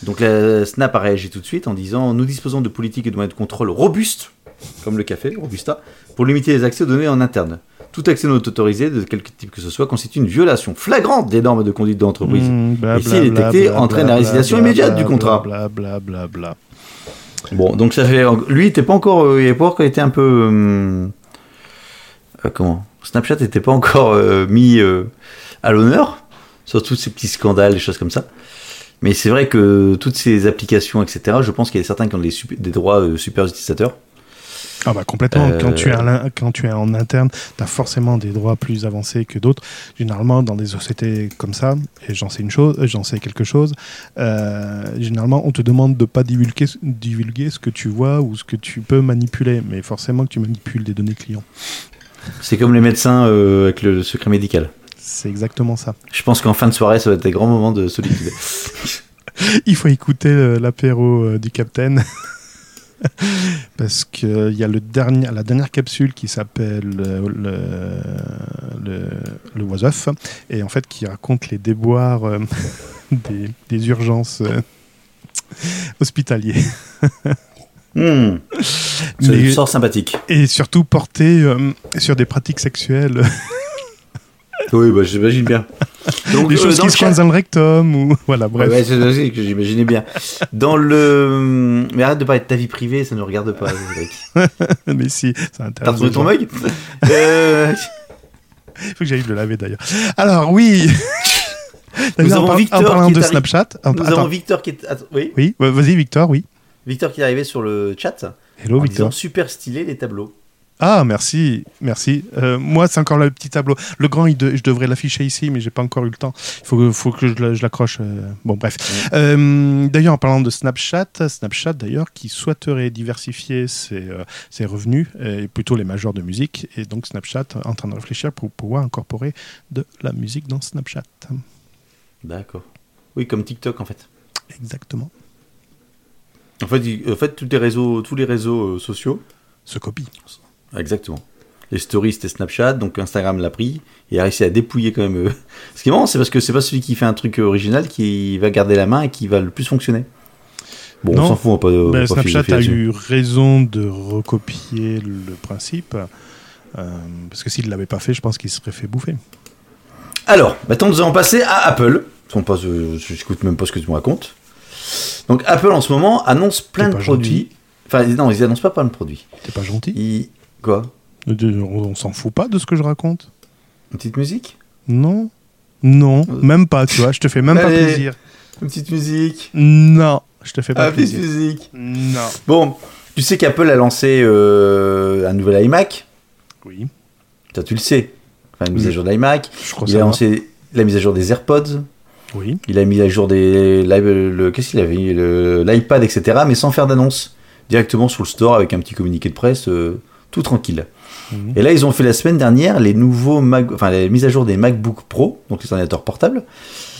Speaker 3: Donc la Snap a réagi tout de suite en disant Nous disposons de politiques et de moyens de contrôle robustes, comme le café, Robusta, pour limiter les accès aux données en interne. Tout accès non autorisé, de quelque type que ce soit, constitue une violation flagrante des normes de conduite de l'entreprise.
Speaker 1: Mmh,
Speaker 3: Et s'il est détecté, entraîne la résiliation immédiate du contrat.
Speaker 1: Blablabla. Bla, bla,
Speaker 3: Bon, donc ça fait. Lui, il était pas encore. euh, il avait pas encore été un peu. euh, euh, comment? Snapchat n'était pas encore euh, mis euh, à l'honneur sur tous ces petits scandales, des choses comme ça. Mais c'est vrai que toutes ces applications, etc., je pense qu'il y a certains qui ont des, des droits super utilisateurs.
Speaker 1: Ah bah complètement,
Speaker 3: Euh,
Speaker 1: quand, tu es quand tu es en interne, tu as forcément des droits plus avancés que d'autres. Généralement, dans des sociétés comme ça, et j'en sais une chose, euh, j'en sais quelque chose, euh, généralement, on te demande de pas divulguer, divulguer ce que tu vois ou ce que tu peux manipuler, mais forcément que tu manipules des données clients.
Speaker 3: C'est comme les médecins euh, avec le secret médical.
Speaker 1: C'est exactement ça.
Speaker 3: Je pense qu'en fin de soirée, ça va être des grands moments de solitude. [LAUGHS]
Speaker 1: Il faut écouter l'apéro du Capitaine. [LAUGHS] [LAUGHS] Parce qu'il y a le dernier, la dernière capsule qui s'appelle euh, le, le, le Off, et en fait qui raconte les déboires euh, [LAUGHS] des, des urgences euh, hospitalières.
Speaker 3: Hmm, ça
Speaker 1: Mais-
Speaker 3: sort sympathique.
Speaker 1: Et surtout porté euh, sur des pratiques sexuelles,
Speaker 3: Oui, bah, j'imagine bien. Donc,
Speaker 1: des
Speaker 3: euh,
Speaker 1: choses
Speaker 3: dans
Speaker 1: qui
Speaker 3: le
Speaker 1: se
Speaker 3: cas-
Speaker 1: dans le rectum, ou [LAUGHS] voilà, bref.
Speaker 3: Ouais, c'est ce que j'imaginais bien. Dans le. Mais arrête de parler de ta vie privée, ça ne regarde pas. [LAUGHS]
Speaker 1: Mais si, ça
Speaker 3: T'as
Speaker 1: intéresse.
Speaker 3: retrouvé
Speaker 1: les
Speaker 3: ton mug [LAUGHS] Euh,
Speaker 1: Il faut que j'aille le laver d'ailleurs. Alors oui.
Speaker 3: Nous
Speaker 1: en
Speaker 3: avons
Speaker 1: par-
Speaker 3: Victor
Speaker 1: en parlant
Speaker 3: qui est
Speaker 1: de
Speaker 3: arrivé.
Speaker 1: Snapchat. en-
Speaker 3: Nous
Speaker 1: attends.
Speaker 3: avons Victor qui est. Attends, oui,
Speaker 1: Oui, vas-y Victor, oui.
Speaker 3: Victor qui est arrivé sur le chat
Speaker 1: Hello
Speaker 3: en
Speaker 1: Victor.
Speaker 3: disant super stylé les tableaux.
Speaker 1: Ah merci, merci. Euh, moi c'est encore le petit tableau. Le grand, il de- je devrais l'afficher ici, mais j'ai pas encore eu le temps. Il faut, que- faut que je l'accroche. euh, Bon bref. Euh, d'ailleurs en parlant de Snapchat, Snapchat d'ailleurs qui souhaiterait diversifier ses, ses revenus et plutôt les majors de musique et donc Snapchat en train de réfléchir pour pouvoir incorporer de la musique dans Snapchat.
Speaker 3: D'accord. Oui, comme TikTok en fait.
Speaker 1: Exactement.
Speaker 3: En fait, en fait tous les réseaux, tous les réseaux sociaux.
Speaker 1: Se copie.
Speaker 3: Exactement. Les stories c'était Snapchat, donc Instagram l'a pris et a réussi à dépouiller quand même. euh. [LAUGHS] Ce qui est marrant, c'est parce que c'est pas celui qui fait un truc original qui va garder la main et qui va le plus fonctionner. Bon,
Speaker 1: Non.
Speaker 3: on s'en fout, on pas. on
Speaker 1: Ben,
Speaker 3: pas
Speaker 1: Snapchat a eu raison de recopier le principe. euh, parce que s'il ne l'avait pas fait, je pense qu'il serait fait bouffer.
Speaker 3: Alors, maintenant nous allons passer à Apple. On passe, euh, je n'écoute même pas ce que tu me racontes. Donc Apple en ce moment annonce plein de produits. Enfin, non, ils annoncent pas plein de produits.
Speaker 1: T'es pas gentil
Speaker 3: Ils... Quoi
Speaker 1: On, on s'en fout pas de ce que je raconte
Speaker 3: Une petite musique
Speaker 1: Non Non,
Speaker 3: Euh.
Speaker 1: même pas, tu vois. Je te fais même pas
Speaker 3: Allez.
Speaker 1: plaisir.
Speaker 3: Une petite musique
Speaker 1: Non, je te fais pas
Speaker 3: Ah, petite
Speaker 1: plaisir.
Speaker 3: musique
Speaker 1: Non.
Speaker 3: Bon, tu sais qu'Apple a lancé euh, un nouvel iMac.
Speaker 1: Oui,
Speaker 3: tu le sais. Enfin, une mise à jour de l'iMac.
Speaker 1: je crois
Speaker 3: Il a lancé la mise à jour des AirPods.
Speaker 1: Oui.
Speaker 3: Il a mis à jour des le qu'est-ce qu'il avait l'iPad etc. Mais sans faire d'annonce, directement sur le store avec un petit communiqué de presse, euh, tout tranquille.
Speaker 1: Mhm.
Speaker 3: Et là ils ont fait la semaine dernière les nouveaux Mac, enfin les mises à jour des MacBook Pro, donc les ordinateurs portables.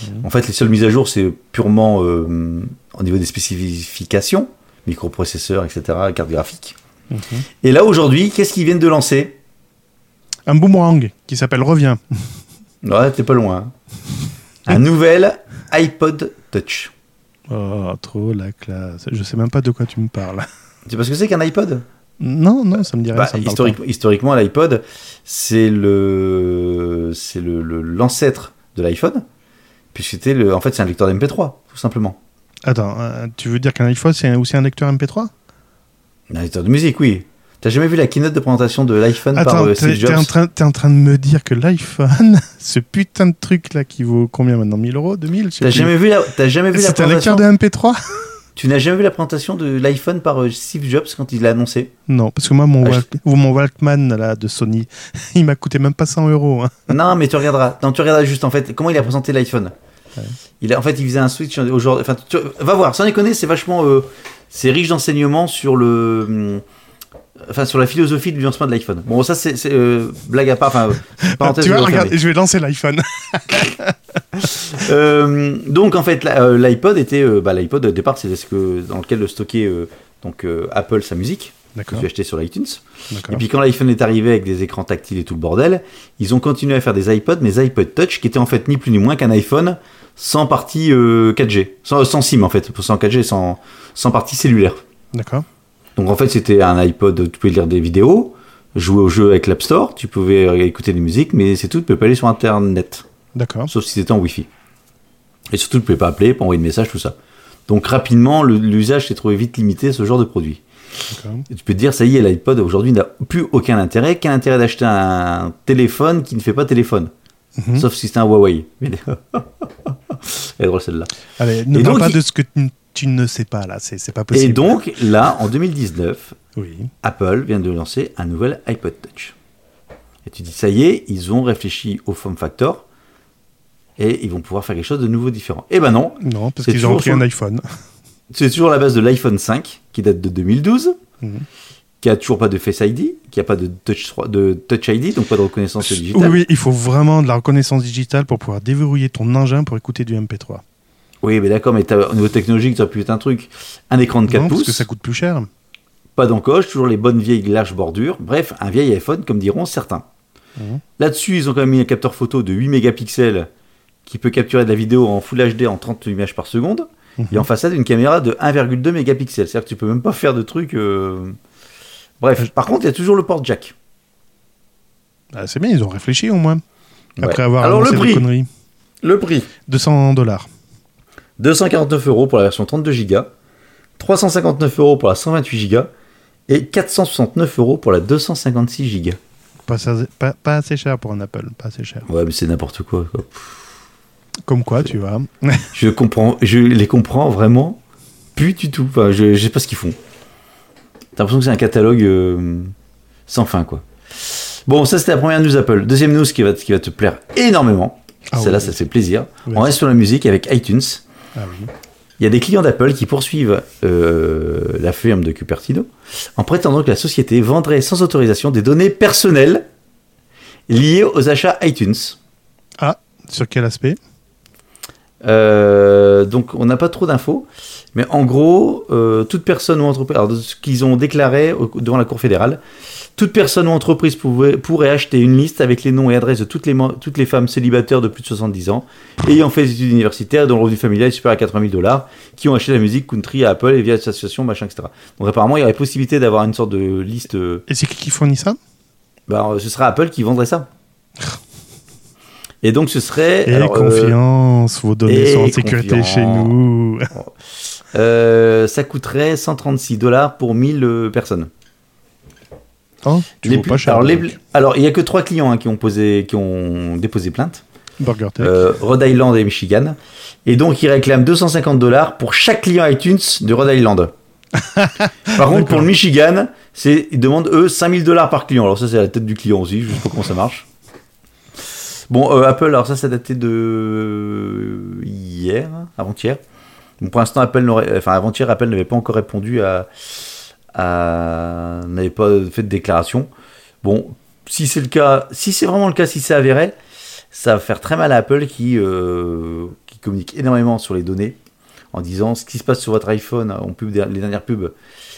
Speaker 1: Mhm.
Speaker 3: En fait les seules mises à jour c'est purement euh, au niveau des spécifications, microprocesseurs etc. carte graphique.
Speaker 1: Mhm.
Speaker 3: Et là aujourd'hui qu'est-ce qu'ils viennent de lancer?
Speaker 1: Un boomerang qui s'appelle Reviens. [LAUGHS]
Speaker 3: Ouais t'es pas loin. hein. Un nouvel iPod Touch.
Speaker 1: Oh, trop la classe. Je sais même pas de quoi tu me parles.
Speaker 3: Tu sais pas ce que c'est qu'un iPod?
Speaker 1: Non, non, ça me dirait
Speaker 3: Bah,
Speaker 1: ça me parle
Speaker 3: historique- historiquement, l'iPod, c'est le, c'est le, l'ancêtre de l'iPhone, Puisque c'était le, en fait, c'est un lecteur d'MP3, tout simplement.
Speaker 1: Attends, euh, tu veux dire qu'un iPhone, c'est aussi un lecteur MP3
Speaker 3: Un lecteur de musique, oui. T'as jamais vu la keynote de présentation de l'iPhone par euh, Steve
Speaker 1: t'es en,
Speaker 3: Jobs
Speaker 1: train- t'es en train de me dire que l'iPhone, [LAUGHS] ce putain de truc là qui vaut combien maintenant? 1000 euros? 2000 je sais
Speaker 3: T'as jamais vu la, t'as jamais vu la
Speaker 1: C'est un lecteur
Speaker 3: présentation
Speaker 1: de MP3
Speaker 3: Tu n'as jamais vu la présentation de l'iPhone par euh, Steve Jobs quand il l'a annoncé?
Speaker 1: Non, parce que moi, mon,
Speaker 3: Ah,
Speaker 1: Walk- mon Walkman là, de Sony, [LAUGHS] il m'a coûté même pas 100 euros. hein. [LAUGHS]
Speaker 3: Non, mais tu regarderas. Non, tu regarderas juste en fait comment il a présenté l'iPhone. Il a, en fait, il faisait un switch aujourd'hui. Enfin, tu- va voir. Sans déconner, c'est vachement, euh, c'est riche d'enseignements sur le, hum, enfin, sur la philosophie du lancement de l'iPhone. Bon, ça, c'est euh, blague à part. Enfin, euh, [LAUGHS] parenthèse.
Speaker 1: tu vois, regarde, je vais lancer l'iPhone. [LAUGHS]
Speaker 3: Euh, donc en fait, l'iPod était, bah, l'iPod au départ, c'est ce que dans lequel stockait euh, donc Apple sa musique. Que tu achetais sur l'iTunes. Et puis quand l'iPhone est arrivé avec des écrans tactiles et tout le bordel, ils ont continué à faire des iPods, mais iPod Touch qui étaient en fait ni plus ni moins qu'un iPhone sans partie euh, 4G, sans, sans SIM en fait, sans 4G, sans, sans partie cellulaire.
Speaker 1: D'accord.
Speaker 3: Donc en fait c'était un iPod, tu pouvais lire des vidéos, jouer au jeu avec l'App Store, tu pouvais écouter des musiques, mais c'est tout, tu pouvais pas aller sur Internet,
Speaker 1: D'accord.
Speaker 3: sauf si c'était en Wi-Fi. Et surtout tu pouvais pas appeler, pas envoyer de messages, tout ça. Donc rapidement l'usage s'est trouvé vite limité à ce genre de produit.
Speaker 1: D'accord.
Speaker 3: Et tu peux te dire, ça y est, l'iPod aujourd'hui n'a plus aucun intérêt. Quel intérêt d'acheter un téléphone qui ne fait pas téléphone?
Speaker 1: Mhm.
Speaker 3: Sauf si c'est un Huawei. [LAUGHS] Elle est drôle celle-là.
Speaker 1: Allez, ne parle pas
Speaker 3: il-
Speaker 1: de ce que tu, ne sais pas là, c'est pas possible.
Speaker 3: Et donc, là, en 2019,
Speaker 1: Oui.
Speaker 3: Apple vient de lancer un nouvel iPod Touch. Et tu dis, ça y est, ils ont réfléchi au form factor et ils vont pouvoir faire quelque chose de nouveau différent. Eh ben non,
Speaker 1: Non, parce qu'ils ont
Speaker 3: toujours
Speaker 1: pris
Speaker 3: sur
Speaker 1: un iPhone. [LAUGHS]
Speaker 3: c'est toujours la base de l'iPhone 5 qui date de 2012.
Speaker 1: Mhm.
Speaker 3: Qui a toujours pas de Face ID, qui a pas de Touch, 3 de touch ID, donc pas de reconnaissance digitale.
Speaker 1: oui, il faut vraiment de la reconnaissance digitale pour pouvoir déverrouiller ton engin pour écouter du MP3.
Speaker 3: Oui, mais d'accord, mais au niveau technologique, tu as pu être un truc. Un écran de 4
Speaker 1: non, parce
Speaker 3: pouces,
Speaker 1: que ça coûte plus cher.
Speaker 3: pas d'encoche, toujours les bonnes vieilles larges bordures. Bref, un vieil iPhone, comme diront certains.
Speaker 1: Mhm.
Speaker 3: Là-dessus, ils ont quand même mis un capteur photo de 8 mégapixels qui peut capturer de la vidéo en Full HD en 30 images par seconde.
Speaker 1: Mhm.
Speaker 3: Et en façade, une caméra de 1,2 mégapixels. C'est-à-dire que tu peux même pas faire de trucs. euh, Bref, par contre, il y a toujours le port jack.
Speaker 1: Ah, c'est bien, ils ont réfléchi au moins. Après
Speaker 3: Ouais.
Speaker 1: avoir
Speaker 3: Alors, le
Speaker 1: des
Speaker 3: prix.
Speaker 1: conneries.
Speaker 3: Le prix
Speaker 1: 200 dollars.
Speaker 3: 249 euros pour la version 32 Go, 359 euros pour la 128 Go et 469 euros pour la 256 Go.
Speaker 1: Pas, pas assez cher pour un Apple, pas assez cher.
Speaker 3: Ouais, mais c'est n'importe quoi. quoi.
Speaker 1: Comme quoi, tu vois. [LAUGHS]
Speaker 3: Je comprends, je les comprends vraiment plus du tout. Enfin, je, je sais pas ce qu'ils font. T'as l'impression que c'est un catalogue euh, sans fin, quoi. Bon, ça c'était la première news Apple. Deuxième news qui va, qui va te plaire énormément.
Speaker 1: Ah
Speaker 3: Celle-là,
Speaker 1: oui.
Speaker 3: ça te fait plaisir.
Speaker 1: Oui.
Speaker 3: On reste sur la musique avec iTunes.
Speaker 1: Ah oui.
Speaker 3: Il y a des clients d'Apple qui poursuivent euh, la firme de Cupertino en prétendant que la société vendrait sans autorisation des données personnelles liées aux achats iTunes.
Speaker 1: Ah, sur quel aspect?
Speaker 3: Euh, donc on n'a pas trop d'infos, mais en gros, euh, toute personne ou entreprise, alors ce qu'ils ont déclaré au- devant la Cour fédérale, toute personne ou entreprise pouvait- pourrait acheter une liste avec les noms et adresses de toutes les, mo- toutes les femmes célibataires de plus de 70 ans, ayant fait des études universitaires dont le revenu familial est supérieur à 80 000 dollars, qui ont acheté la musique country à Apple et via l'association, machin, etc. Donc apparemment, il y aurait possibilité d'avoir une sorte de liste. euh,
Speaker 1: Et c'est qui qui fournit ça?
Speaker 3: bah, ce serait Apple qui vendrait ça. [LAUGHS] Et donc ce serait...
Speaker 1: Et
Speaker 3: alors, euh,
Speaker 1: confiance, vos données sont en sécurité
Speaker 3: confiance.
Speaker 1: chez nous.
Speaker 3: Euh, ça coûterait 136 dollars pour 1000 euh, personnes.
Speaker 1: Oh, tu
Speaker 3: Les plus-
Speaker 1: pas cher.
Speaker 3: alors, les-
Speaker 1: donc.
Speaker 3: alors, il y a que trois clients hein, qui ont posé, qui ont déposé plainte.
Speaker 1: Burger Tech.
Speaker 3: Euh, Rhode Island et Michigan. Et donc, ils réclament 250 dollars pour chaque client iTunes de Rhode Island. [LAUGHS] Par contre, pour le Michigan, ils demandent eux 5000 dollars par client. Alors ça, c'est la tête du client aussi. Je sais pas comment ça marche. Bon, euh, Apple, alors ça, ça datait de hier, avant-hier. Pour l'instant, Apple n'aurait, enfin avant-hier, Apple n'avait pas encore répondu à, à- n'avait pas fait de déclaration. Bon, si c'est le cas, si c'est vraiment le cas, si c'est avéré, ça va faire très mal à Apple qui, euh, qui communique énormément sur les données en disant ce qui se passe sur votre iPhone, en pub, les dernières pubs,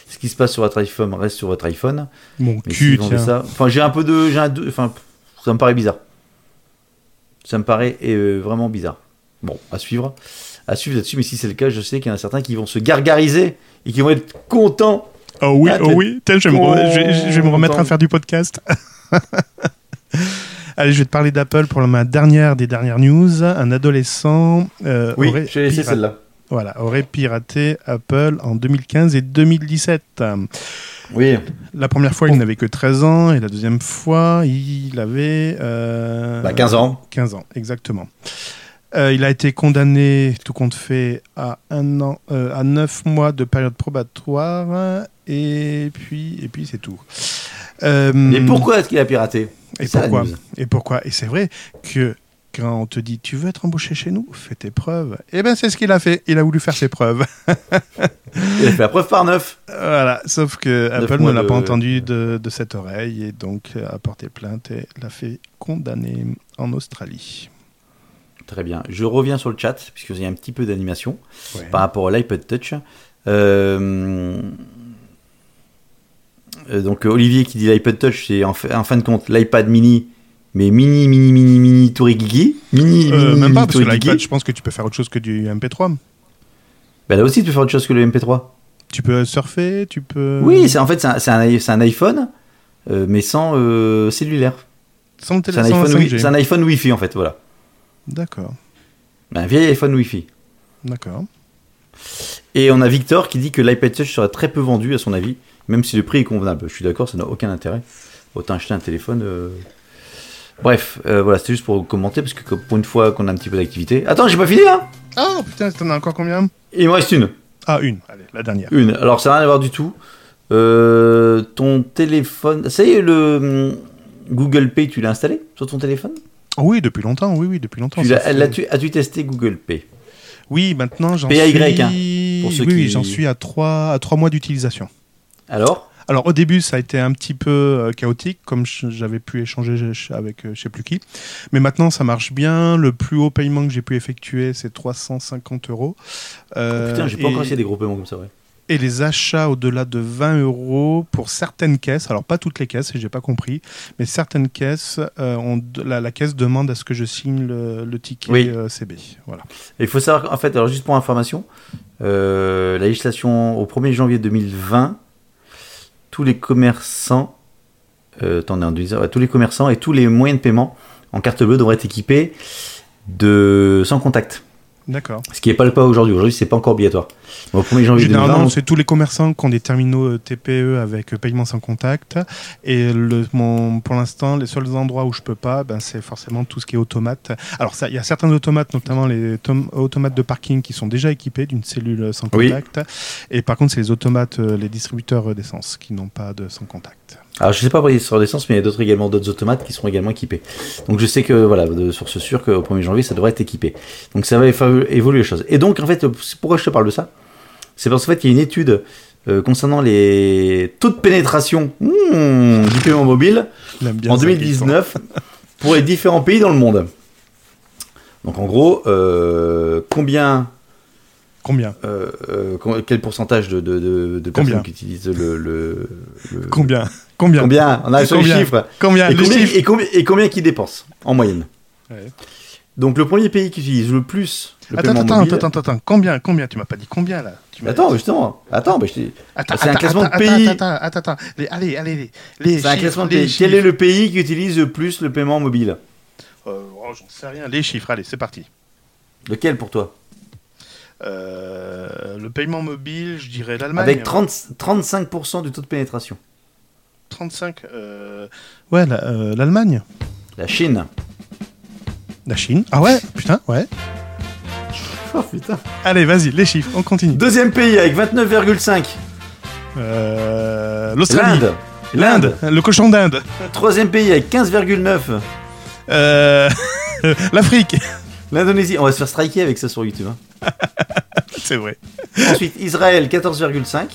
Speaker 3: ce qui se passe sur votre iPhone reste sur votre iPhone.
Speaker 1: Mon
Speaker 3: Mais
Speaker 1: cul, tiens.
Speaker 3: ça, enfin j'ai un peu de, j'ai enfin ça me paraît bizarre. Ça me paraît euh, vraiment bizarre. Bon, à suivre, à suivre là-dessus. Mais si c'est le cas, je sais qu'il y en a certains qui vont se gargariser et qui vont être contents.
Speaker 1: Oh oui,
Speaker 3: Ah,
Speaker 1: oh oui. Je, vais me re- je vais- je vais me remettre à faire du podcast. [LAUGHS] Allez, je vais te parler d'Apple pour ma dernière des dernières news. Un adolescent euh,
Speaker 3: Oui,
Speaker 1: aurait,
Speaker 3: j'ai laissé celle-là.
Speaker 1: voilà, aurait piraté Apple en 2015 et 2017.
Speaker 3: Oui.
Speaker 1: La première fois, il n'avait que 13 ans et la deuxième fois, il avait euh,
Speaker 3: Bah, 15 ans.
Speaker 1: 15 ans, exactement. Euh, il a été condamné, tout compte fait, à un an, euh, à 9 mois de période probatoire et puis, et puis c'est tout. Euh,
Speaker 3: Mais pourquoi est-ce qu'il a piraté?
Speaker 1: Et pourquoi? Et pourquoi? Et c'est vrai que quand on te dit tu veux être embauché chez nous, fais tes preuves. Eh ben c'est ce qu'il a fait. Il a voulu faire ses preuves. [LAUGHS]
Speaker 3: Il a fait la preuve par neuf.
Speaker 1: voilà. Sauf que
Speaker 3: Neuf
Speaker 1: Apple ne l'a
Speaker 3: de-
Speaker 1: pas entendu de, de cette oreille et donc a porté plainte et l'a fait condamner en Australie.
Speaker 3: Très bien. Je reviens sur le chat, puisqu'il y a un petit peu d'animation
Speaker 1: Ouais.
Speaker 3: par rapport à l'iPod Touch. Euh, euh, donc Olivier qui dit l'iPod Touch, c'est en fin de compte l'iPad mini, mais mini, mini, mini, mini Tourigigi. Mini,
Speaker 1: Euh,
Speaker 3: mini,
Speaker 1: même pas
Speaker 3: mini
Speaker 1: parce que l'iPad, je pense que tu peux faire autre chose que du MP3.
Speaker 3: Bah, là aussi, tu peux faire autre chose que le MP3.
Speaker 1: Tu peux surfer, tu peux.
Speaker 3: Oui, c'est en fait, c'est un, un, un iPhone, euh, mais sans euh, cellulaire.
Speaker 1: Sans le
Speaker 3: C'est un,
Speaker 1: téléphone
Speaker 3: iPhone wi-
Speaker 1: 5G.
Speaker 3: c'est un iPhone Wi-Fi en fait, voilà.
Speaker 1: D'accord,
Speaker 3: Un vieil iPhone Wi-Fi.
Speaker 1: d'accord.
Speaker 3: Et on a Victor qui dit que l'iPad Touch serait très peu vendu à son avis, même si le prix est convenable. Je suis d'accord, ça n'a aucun intérêt. Autant acheter un téléphone. Bref, euh, voilà, c'était juste pour commenter parce que pour une fois qu'on a un petit peu d'activité. Attends, j'ai pas fini hein
Speaker 1: Ah putain, t'en as encore combien?
Speaker 3: Il me reste une.
Speaker 1: Ah, une. Allez, la dernière.
Speaker 3: Une. Alors ça n'a rien à voir du tout. Euh, ton téléphone. Ça y est, le hum, Google Pay, tu l'as installé sur ton téléphone?
Speaker 1: Oui, depuis longtemps, oui, oui, depuis longtemps.
Speaker 3: Tu As-tu testé Google Pay?
Speaker 1: Oui, maintenant j'en
Speaker 3: PAY,
Speaker 1: suis.
Speaker 3: hein, pour ceux
Speaker 1: oui, oui,
Speaker 3: qui-
Speaker 1: j'en suis à trois, à trois mois d'utilisation.
Speaker 3: Alors?
Speaker 1: Alors au début, ça a été un petit peu euh, chaotique, comme j'avais pu échanger avec euh, je sais plus qui. Mais maintenant, ça marche bien. Le plus haut paiement que j'ai pu effectuer, c'est 350 euros. Euh,
Speaker 3: Oh, Putain, j'ai pas
Speaker 1: et-
Speaker 3: encore essayé des gros paiements comme ça, ouais.
Speaker 1: Et les achats au-delà de 20 euros pour certaines caisses, alors pas toutes les caisses, et j'ai pas compris, mais certaines caisses, euh, la, la caisse demande à ce que je signe le, le ticket
Speaker 3: Oui.
Speaker 1: euh, CB. Voilà.
Speaker 3: Et Il faut savoir qu'en fait, alors juste pour information, euh, la législation au 1er janvier 2020, tous les commerçants, euh, attendez, en 2019, ouais, tous les commerçants et tous les moyens de paiement en carte bleue devraient être équipés de sans contact.
Speaker 1: D'accord.
Speaker 3: Ce qui n'est pas le cas aujourd'hui. Aujourd'hui, c'est pas encore obligatoire. Au 1er janvier
Speaker 1: Généralement,
Speaker 3: 2020,
Speaker 1: c'est tous les commerçants qui ont des terminaux TPE avec paiement sans contact. Et le, mon, pour l'instant, les seuls endroits où je peux pas, ben, c'est forcément tout ce qui est automate. Alors, il y a certains automates, notamment les tom- automates de parking, qui sont déjà équipés d'une cellule sans
Speaker 3: Oui.
Speaker 1: contact. Et par contre, c'est les automates, euh, les distributeurs euh, d'essence, qui n'ont pas de sans contact.
Speaker 3: Alors, je sais pas pour les sur l'essence, mais il y a d'autres également d'autres automates qui seront également équipés. Donc, je sais que voilà, de source sûre qu'au 1er janvier, ça devrait être équipé. Donc, ça va évo- évoluer les choses. Et donc, en fait, pourquoi je te parle de ça? C'est parce qu'en fait, il y a une étude euh, concernant les taux de pénétration hmm, du paiement mobile en
Speaker 1: ça,
Speaker 3: 2019 pour les différents pays dans le monde. Donc, en gros, euh, combien
Speaker 1: Combien?
Speaker 3: euh, euh, quel pourcentage de, de, de, de
Speaker 1: Combien?
Speaker 3: personnes qui utilisent le, le, le-
Speaker 1: Combien? Combien
Speaker 3: Combien On a sur les chiffres.
Speaker 1: Combien
Speaker 3: Et
Speaker 1: Les
Speaker 3: combien,
Speaker 1: chiffres
Speaker 3: et, combien, et combien qui dépensent en moyenne
Speaker 1: Ouais.
Speaker 3: Donc le premier pays qui utilise le plus le
Speaker 1: Attends,
Speaker 3: paiement
Speaker 1: attends,
Speaker 3: mobile.
Speaker 1: attends, attends, attends. Combien Combien Tu m'as pas dit combien là Tu
Speaker 3: Attends, justement. Attends, bah, je
Speaker 1: Attends,
Speaker 3: c'est un
Speaker 1: attends,
Speaker 3: classement de pays.
Speaker 1: Attends, attends, attends. Les- allez, allez, les, les
Speaker 3: c'est un classement de pays. Quel est le pays qui utilise le plus le paiement mobile
Speaker 1: Euh, oh, J'en sais rien. Les chiffres, allez, c'est parti.
Speaker 3: Lequel pour toi
Speaker 1: Euh, le paiement mobile, je dirais l'Allemagne.
Speaker 3: Avec 30 35% du taux de pénétration.
Speaker 1: 35. euh, Ouais, la- euh, l'Allemagne.
Speaker 3: La Chine.
Speaker 1: La Chine. Ah ouais, putain, ouais. [LAUGHS]
Speaker 3: Oh putain.
Speaker 1: Allez, vas-y, les chiffres, on continue.
Speaker 3: Deuxième pays avec 29,5.
Speaker 1: Euh, L'Australie.
Speaker 3: L'Inde.
Speaker 1: L'Inde. Le cochon d'Inde.
Speaker 3: Troisième pays avec 15,9.
Speaker 1: Euh, [LAUGHS] L'Afrique.
Speaker 3: L'Indonésie. On va se faire striker avec ça sur YouTube. hein. [LAUGHS]
Speaker 1: C'est vrai.
Speaker 3: Ensuite, Israël 14,5.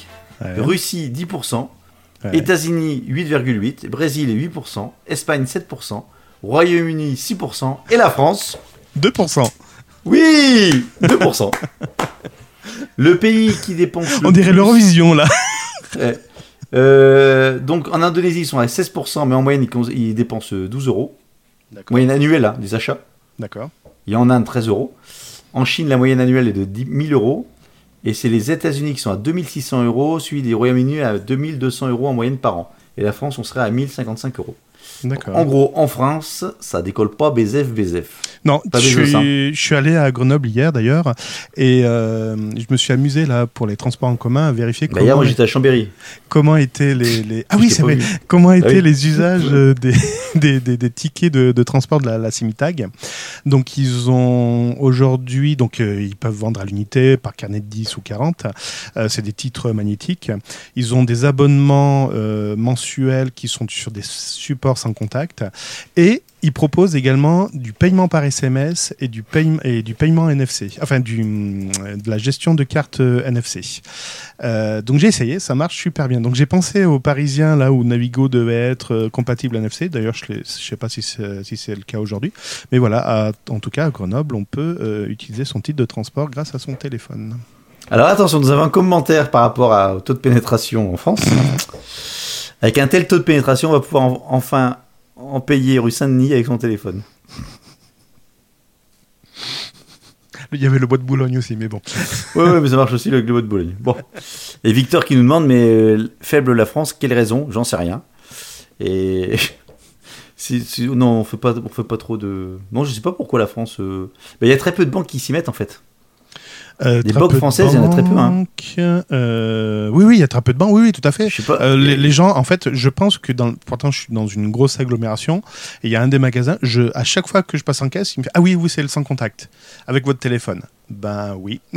Speaker 1: Ouais.
Speaker 3: Russie 10%.
Speaker 1: Ouais.
Speaker 3: États-Unis 8,8%, Brésil 8%, Espagne 7%, Royaume-Uni 6% et la France,
Speaker 1: 2%.
Speaker 3: oui, 2%. [LAUGHS] le pays qui dépense le
Speaker 1: On dirait
Speaker 3: plus-
Speaker 1: l'Eurovision, là. [LAUGHS]
Speaker 3: Ouais. Euh, donc en Indonésie ils sont à 16%, mais en moyenne ils, dépensent 12 euros.
Speaker 1: D'accord.
Speaker 3: Moyenne annuelle hein, des achats.
Speaker 1: D'accord.
Speaker 3: Il y a en Inde 13 euros. En Chine la moyenne annuelle est de 10 000 euros. Et c'est les États-Unis qui sont à 2600 euros, suivi des Royaume-Uni à 2200 euros en moyenne par an. Et la France, on serait à 1055 euros.
Speaker 1: D'accord.
Speaker 3: En gros, en France, ça décolle pas BZF, BZF.
Speaker 1: Non, je suis, je suis allé à Grenoble hier d'ailleurs et euh, je me suis amusé là pour les transports en commun à vérifier
Speaker 3: Bah, hier,
Speaker 1: comment,
Speaker 3: moi, j'étais à Chambéry.
Speaker 1: comment étaient les, les- ah oui
Speaker 3: t'ai
Speaker 1: c'est
Speaker 3: pas
Speaker 1: vrai
Speaker 3: vu.
Speaker 1: comment étaient
Speaker 3: oui.
Speaker 1: les usages euh, des, [LAUGHS] des, des- des tickets de, de transport de la, la Cimitag. Donc ils ont aujourd'hui donc euh, ils peuvent vendre à l'unité par carnet de 10 ou 40. Euh, c'est des titres magnétiques. Ils ont des abonnements mensuels qui sont sur des supports sans contact et ils proposent également du paiement par SMS et du, paye- et du paiement NFC, enfin du, de la gestion de cartes euh, NFC. Euh, donc j'ai essayé, ça marche super bien. Donc j'ai pensé aux Parisiens là où Navigo devait être euh, compatible NFC. D'ailleurs, je ne sais pas si c'est si le cas aujourd'hui, mais voilà. à- en tout cas, à Grenoble, on peut euh, utiliser son titre de transport grâce à son téléphone.
Speaker 3: Alors attention, nous avons un commentaire par rapport à- au taux de pénétration en France. [LAUGHS] Avec un tel taux de pénétration, on va pouvoir en- enfin en payer rue Saint-Denis avec son téléphone.
Speaker 1: Il y avait le bois de Boulogne aussi, mais bon.
Speaker 3: Ouais, mais ça marche aussi avec le bois de Boulogne. Bon. Et Victor qui nous demande, mais euh, faible la France, quelle raison? J'en sais rien. Et [LAUGHS] si, si- non, on fait pas, on fait pas trop de. Non, je sais pas pourquoi la France. euh, Il y a très peu de banques qui s'y mettent en fait.
Speaker 1: Euh,
Speaker 3: Des banques françaises, il y en a très peu, hein.
Speaker 1: euh, oui, oui, il y a très peu de banques. Oui, oui, tout à fait.
Speaker 3: Je sais pas.
Speaker 1: Euh, les, les gens, en fait, je pense que dans, pourtant, je suis dans une grosse agglomération et il y a un des magasins. Je, à chaque fois que je passe en caisse, il me fait Ah oui, vous, c'est le sans contact avec votre téléphone. Ben oui. [LAUGHS]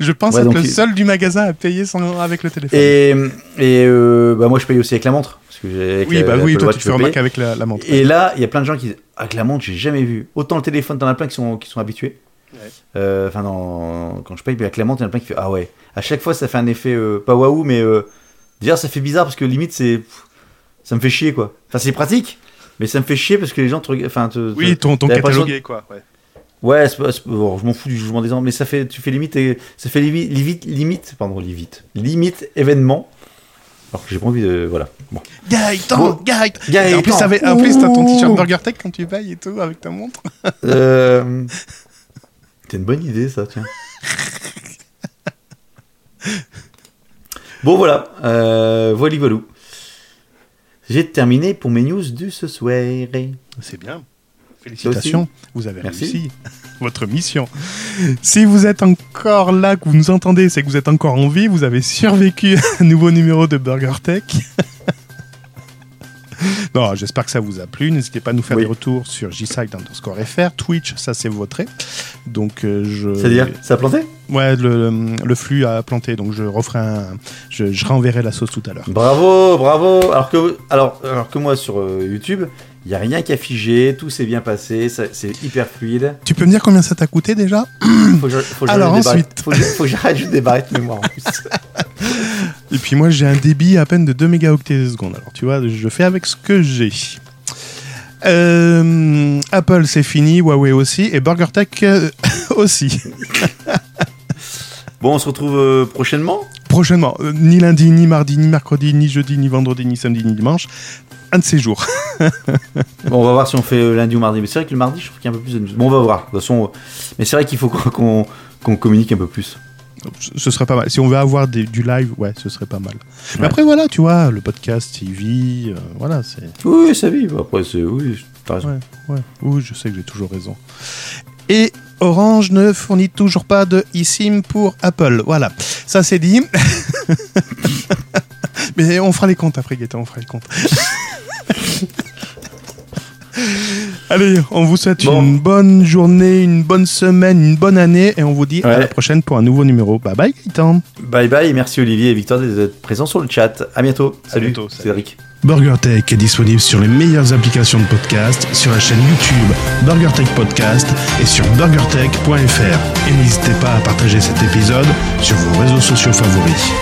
Speaker 1: je pense
Speaker 3: Ouais,
Speaker 1: être le seul du magasin à payer sans, avec le téléphone.
Speaker 3: Et, et euh, bah, moi je paye aussi avec la montre. Parce que
Speaker 1: oui, bah oui, toi, tu
Speaker 3: peux
Speaker 1: fais
Speaker 3: payer.
Speaker 1: remarquer avec la, la montre.
Speaker 3: Et là, il y a plein de gens qui disent Avec la montre, j'ai jamais vu. Autant le téléphone, t'en as plein qui sont, qui sont habitués.
Speaker 1: Ouais.
Speaker 3: Euh, Enfin, dans- quand je paye, puis avec la montre, il y en a plein qui font Ah ouais. À chaque fois, ça fait un effet, euh, pas waouh, mais euh, déjà, ça fait bizarre parce que limite, c'est. Ça me fait chier, quoi. Enfin, c'est pratique, mais ça me fait chier parce que les gens te regardent. Enfin, te-
Speaker 1: oui, ton, ton catalogué, quoi. Ouais.
Speaker 3: Bon, je m'en fous du jugement des gens, mais ça fait, tu fais limite, et- ça fait limite, limite, limite, pardon, limite, limite événement. Alors que j'ai pas envie de, voilà. Bon.
Speaker 1: Gaëtan. Gaëtan. En plus, t'as ton t-shirt. Burger Tech quand tu payes et tout avec ta montre.
Speaker 3: Euh... [LAUGHS] C'est une bonne idée, ça, tiens. [LAUGHS] bon, voilà. Euh, voilà, voilà. J'ai terminé pour mes news de ce soir.
Speaker 1: C'est bien. Félicitations, vous avez
Speaker 3: Merci.
Speaker 1: réussi [LAUGHS] votre mission. Si vous êtes encore là, que vous nous entendez, c'est que vous êtes encore en vie, vous avez survécu [LAUGHS] à un nouveau numéro de Burger Tech. [LAUGHS] non, j'espère que ça vous a plu. N'hésitez pas à nous faire
Speaker 3: Oui.
Speaker 1: des retours sur jside underscore fr. Twitch, ça c'est voté. Donc euh, je...
Speaker 3: C'est-à-dire, ça a planté?
Speaker 1: Ouais, le, le flux a planté, donc je referai un... Je, je renverrai la sauce tout à l'heure.
Speaker 3: Bravo, bravo. Alors que, alors, alors que moi, sur euh, YouTube, il n'y a rien qu'à figer, tout s'est bien passé, c'est hyper fluide.
Speaker 1: Tu peux me dire combien ça t'a coûté déjà?
Speaker 3: Faut que je- faut que
Speaker 1: Alors ensuite.
Speaker 3: faut que- faut que j'arrête juste des barrettes mémoire en plus. [LAUGHS]
Speaker 1: Et puis moi j'ai un débit à peine de 2 mégaoctets seconde. Alors tu vois, je fais avec ce que j'ai. Euh, Apple c'est fini, Huawei aussi, et BurgerTech euh, [LAUGHS] aussi.
Speaker 3: Bon, on se retrouve euh, prochainement?
Speaker 1: Prochainement, euh, ni lundi, ni mardi, ni mercredi, ni jeudi, ni vendredi, ni samedi, ni dimanche. Un de ces jours. [LAUGHS]
Speaker 3: Bon, on va voir si on fait lundi ou mardi. Mais c'est vrai que le mardi, je trouve qu'il y a un peu plus de news. Bon, on va voir. De toute façon, mais c'est vrai qu'il faut [LAUGHS] qu'on communique un peu plus.
Speaker 1: Ce serait pas mal. Si on veut avoir des- du live, ouais, ce serait pas mal. Mais
Speaker 3: Ouais.
Speaker 1: après voilà, tu vois, le podcast, il vit, euh, voilà, c'est...
Speaker 3: Oui, oui, ça vit. Après, c'est. Oui, t'as raison.
Speaker 1: Ouais, ouais. Oui, je sais que j'ai toujours raison. Et Orange ne fournit toujours pas de eSIM pour Apple. Voilà, ça c'est dit. [LAUGHS] Mais on fera les comptes après, Gaëtan, on fera les comptes. [LAUGHS] [LAUGHS] Allez, on vous souhaite
Speaker 3: Bon.
Speaker 1: une bonne journée, une bonne semaine, une bonne année et on vous dit à la prochaine pour un nouveau numéro. Bye bye Gaëtan.
Speaker 3: Bye bye. Merci Olivier et Victor d'être présents sur le chat. À bientôt. Salut.
Speaker 1: salut.
Speaker 3: Cédric.
Speaker 4: BurgerTech est disponible sur les meilleures applications de podcast, sur la chaîne YouTube BurgerTech Podcast et sur burgertech.fr. Et n'hésitez pas à partager cet épisode sur vos réseaux sociaux favoris.